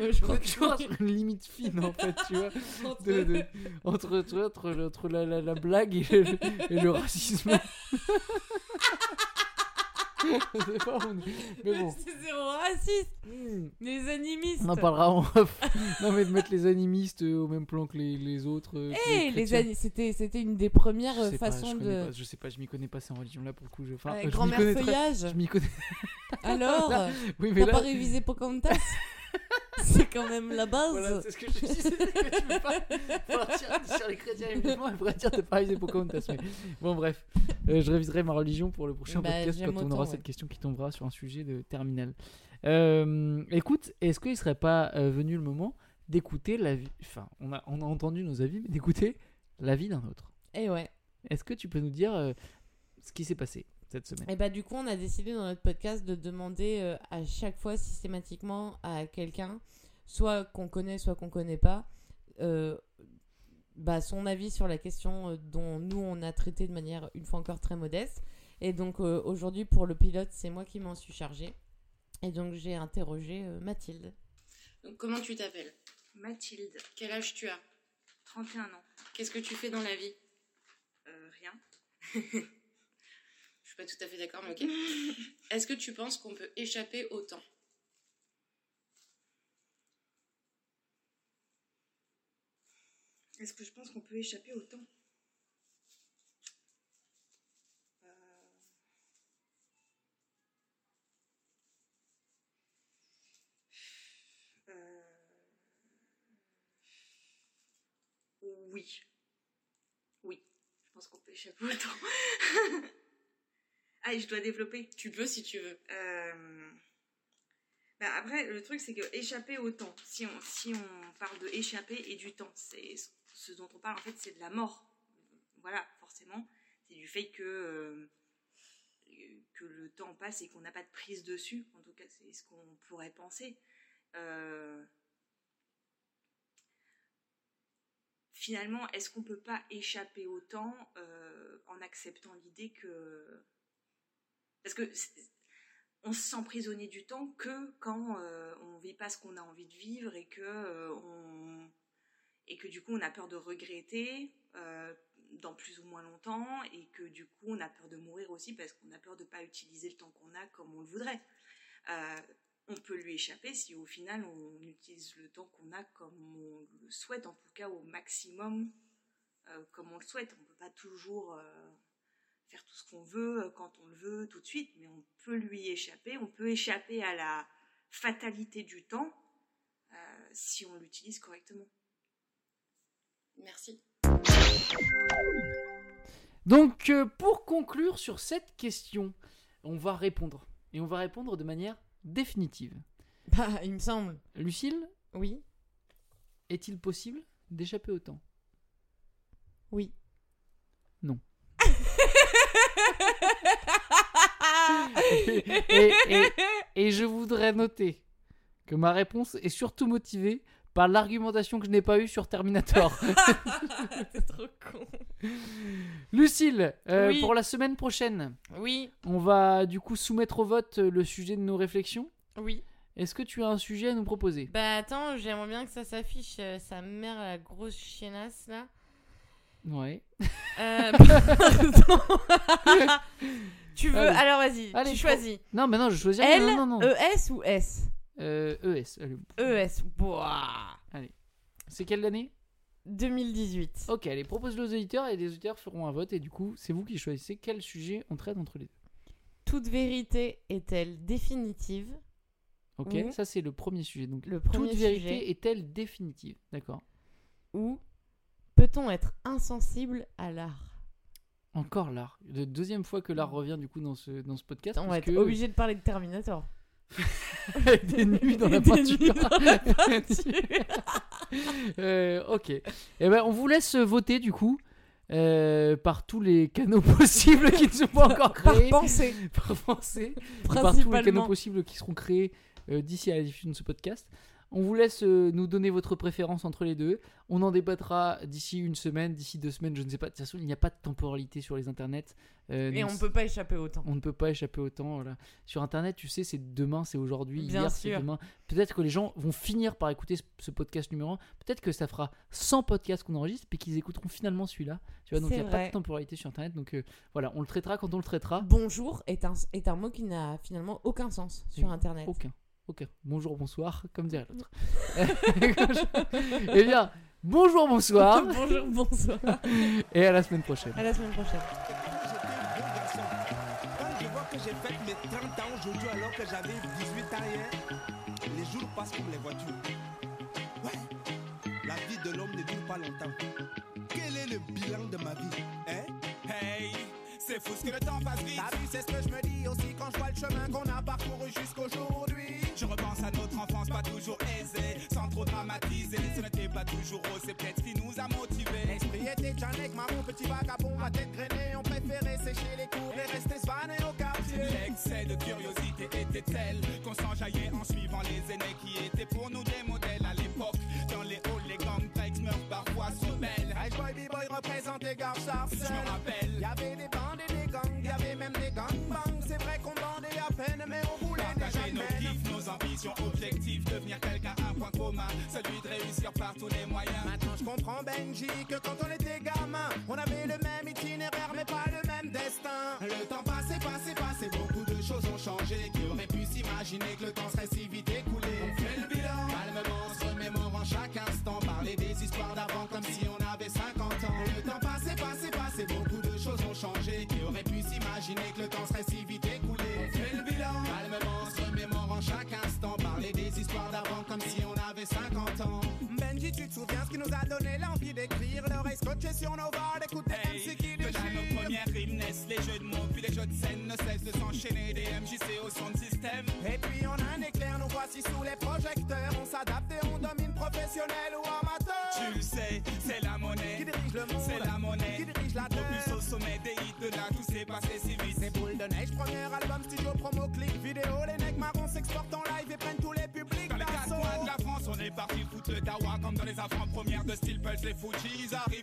Ouais, je crois que toujours sur une limite fine en fait, tu vois. <laughs> Entre- de- de- entre, tu vois, entre, la, la, la blague et le, et le racisme. <laughs> <laughs> Pas, on mais bon. C'est zéro raciste. Les animistes. On en parlera en off. Non, mais de mettre les animistes euh, au même plan que les, les autres. euh, que Eh, les ani- c'était c'était une des premières Je euh, sais pas, façons je de. pas, je sais pas, je m'y connais pas ces religions-là pour le coup. Je, enfin, m'y grand-mère très- feuillage. Je m'y connais. Alors, oui, t'as là- pas révisé Pocahontas? <laughs> C'est quand même la base. Voilà, c'est ce que je disais, que tu peux pas partir sur les chrétiens et les musulmans et après dire t'as pas révisé Pocahontas. Mais bon, bref, Euh, je réviserai ma religion pour le prochain Bah, podcast quand on aura cette question qui tombera sur un sujet de terminal. Euh, écoute, est-ce qu'il serait pas euh, venu le moment d'écouter la vie Enfin, on a, on a entendu nos avis, mais d'écouter la vie d'un autre? Et Eh ouais. Est-ce que tu peux nous dire ce qui s'est passé? Cette semaine Et bah du coup, on a décidé dans notre podcast de demander euh, à chaque fois systématiquement à quelqu'un, soit qu'on connaît, soit qu'on connaît pas, euh, bah, son avis sur la question euh, dont nous on a traité de manière une fois encore très modeste. Et donc euh, aujourd'hui pour le pilote, c'est moi qui m'en suis chargée. Et donc j'ai interrogé euh, Mathilde. Donc comment tu t'appelles? Mathilde, Quel âge tu as? 31 ans. Qu'est-ce que tu fais dans la vie? Euh, rien. <laughs> Suis pas tout à fait d'accord, mais ok. <laughs> Est-ce que tu penses qu'on peut échapper au temps? Est-ce que je pense qu'on peut échapper au temps? Euh, euh, Oui. Oui. Je pense qu'on peut échapper au temps. <laughs> ah, et je dois développer Tu peux si tu veux. Euh, bah, après, le truc, c'est que échapper au temps, si on, si on parle de échapper et du temps, c'est ce dont on parle en fait, c'est de la mort. Voilà, forcément. C'est du fait que, euh, que le temps passe et qu'on n'a pas de prise dessus. En tout cas, c'est ce qu'on pourrait penser. Euh, finalement, est-ce qu'on peut pas échapper au temps euh, en acceptant l'idée que. Parce que on se sent prisonnier du temps que quand euh, on vit pas ce qu'on a envie de vivre et que euh, et que du coup on a peur de regretter euh, dans plus ou moins longtemps et que du coup on a peur de mourir aussi parce qu'on a peur de pas utiliser le temps qu'on a comme on le voudrait. Euh, on peut lui échapper si au final on utilise le temps qu'on a comme on le souhaite, en tout cas au maximum comme on le souhaite. On peut pas toujours faire tout ce qu'on veut euh, quand on le veut tout de suite, mais on peut lui échapper. On peut échapper à la fatalité du temps euh, si on l'utilise correctement. Merci. Donc, euh, pour conclure sur cette question, on va répondre. Et on va répondre de manière définitive. <laughs> Bah, il me semble. Lucille Oui. Est-il possible d'échapper au temps? Oui. Non. Et, et- et je voudrais noter que ma réponse est surtout motivée par l'argumentation que je n'ai pas eue sur Terminator. <laughs> C'est trop con. Lucille, euh, Oui. pour la semaine prochaine, Oui. on va du coup soumettre au vote le sujet de nos réflexions. Oui. Est-ce que tu as un sujet à nous proposer? Bah attends, j'aimerais bien que ça s'affiche. euh, sa mère, la grosse chiennasse là. Ouais. Euh. <laughs> <laughs> tu veux Allez. Alors vas-y, Allez, tu choisis. Non, mais non, je choisis. L, non, non, non. ES ou S? Euh, ES. allez. ES. Boah. Allez. C'est quelle année? 2018. Ok, allez, propose-le aux auditeurs et les auditeurs feront un vote et du coup, c'est vous qui choisissez quel sujet on traite entre les deux. Toute vérité est-elle définitive? Ok, Ou- ça c'est le premier sujet. Donc, Le premier toute vérité est-elle définitive? D'accord. Ou peut-on être insensible à l'art? Encore l'art. La deuxième fois que l'art revient du coup dans ce, dans ce podcast. On va être que- obligé de parler de Terminator. <laughs> Avec des nuits dans la peinture. nuits dans la <laughs> peinture. Euh, ok. Eh ben, on vous laisse voter du coup euh, par tous les canaux <laughs> possibles qui ne sont pas encore Par créés. pensée. Par pensée. Par tous les canaux possibles qui seront créés euh, d'ici à la diffusion de ce podcast. On vous laisse euh, nous donner votre préférence entre les deux. On en débattra d'ici une semaine, d'ici deux semaines, je ne sais pas. De toute façon, il n'y a pas de temporalité sur les internets. Euh, Et on peut pas échapper au temps. on ne peut pas échapper au temps. Voilà. Sur Internet, tu sais, c'est demain, c'est aujourd'hui, hier, c'est demain. Peut-être que les gens vont finir par écouter ce, podcast numéro 1. Peut-être que ça fera 100 podcasts qu'on enregistre, puis qu'ils écouteront finalement celui-là. Tu vois, donc il n'y a pas de temporalité sur Internet. Donc euh, voilà, on le traitera quand on le traitera. Bonjour est un, est un mot qui n'a finalement aucun sens sur Oui, Internet. Aucun. Aucun. Bonjour, bonsoir, comme dirait l'autre. <laughs> eh bien, bonjour, bonsoir. <laughs> Bonjour, bonsoir. Et à la semaine prochaine. À la semaine prochaine. Quand je vois que j'ai fait mes 30 ans aujourd'hui alors que j'avais 18 ans hier, les jours passent comme les voitures. Ouais, la vie de l'homme ne dure pas longtemps. Quel est le bilan de ma vie Hein? Hey c'est fou ce que le temps passe vite. T'as vu, c'est ce que je me dis aussi quand je vois le chemin qu'on a parcouru jusqu'aujourd'hui. Je repense à notre enfance, pas toujours aisée, sans trop dramatiser. Ce n'était pas toujours rose, c'est peut-être ce qui nous a motivés. L'esprit était Janek, maman, petit vagabond, la tête grainée. On préférait sécher les cours et rester svané au quartier. L'excès de curiosité était tel qu'on s'enjaillait en suivant les aînés qui étaient pour nous des modèles à l'époque. Dans les halls, les gang breaks meurent parfois se rebellent. Hey boy, b-boy représentait Gare Je me rappelle. Objectifs, devenir quelqu'un, un point commun, celui de réussir par tous les moyens. Maintenant je comprends Benji que quand on était gamin, on avait le même itinéraire mais pas le même destin. Le temps passé, passé, passé, beaucoup de choses ont changé. Qui aurait pu s'imaginer que le temps serait si vite écoulé On fait le bilan, calmement, se remémorant chaque instant. Parler des histoires d'avant comme si on avait 50 ans. Le temps passé, passé, passé, beaucoup de choses ont changé. Qui aurait pu s'imaginer que le temps serait si vite souviens ce qui nous a donné l'envie d'écrire L'oreille scotchée sur nos barres, d'écouter MC qui Que dans déchire nos premières rimes naissent les jeux de mots, puis les jeux de scène ne cessent de s'enchaîner. Des MJC au son de système. Et puis on a un éclair, nous voici sous les projecteurs. On s'adapte et on domine professionnel ou amateur. Tu le sais, c'est la monnaie. Qui dirige le monde C'est la monnaie. Qui dirige la terre Plus au sommet des hits de là, tout s'est passé si vite. C'est boule de neige, premier album, studio, promo, clip, vidéo. Les la France, on est parti foutre le dawa comme dans les avant-premières de Steel Pulse, les Fujis arrivent.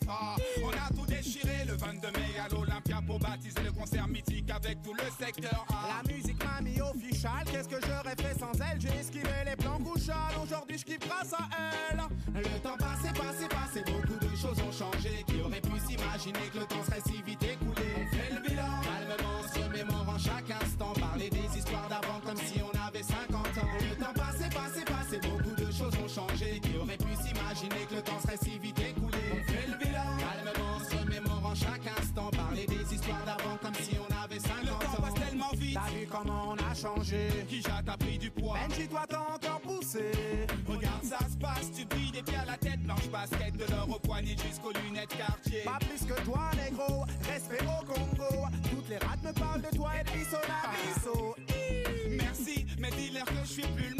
On a tout déchiré le 22 mai à l'Olympia pour baptiser le concert mythique avec tout le secteur A. La musique m'a mis official, qu'est-ce que j'aurais fait sans elle? J'ai esquivé les plans couchales, aujourd'hui je kiffe grâce à elle Le temps passé, passé, passé, beaucoup de choses ont changé Qui aurait pu s'imaginer que le temps serait T'as vu comment on a changé? Qui jette a pris du poids? Benji, toi t'as encore poussé Regarde, ça se passe, tu brilles des pieds à la tête, blanche basket, de l'or au poignet jusqu'aux lunettes quartier. Pas plus que toi, négro, respect au Congo. Toutes les rats me parlent de toi et de bisso la bisso. Merci, mais dis-leur que je suis plus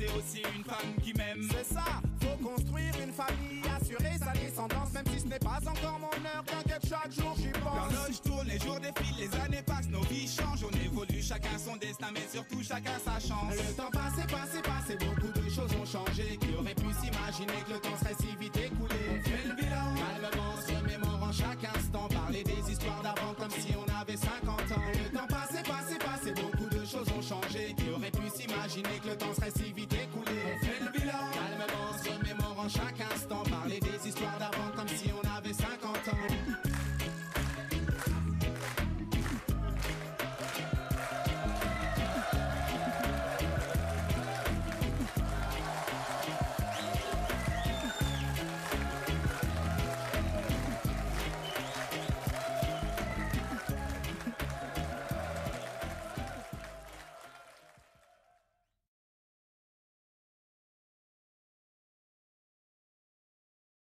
et aussi une femme qui m'aime. C'est ça, faut construire une famille, assurer sa descendance, même si ce n'est pas encore mon heure. T'inquiète, chaque jour j'y pense. L'horloge tourne, les jours défilent, les années passent, nos vies changent, on évolue, chacun son destin, mais surtout chacun sa chance. Le temps passé, passé, passé, beaucoup de choses ont changé.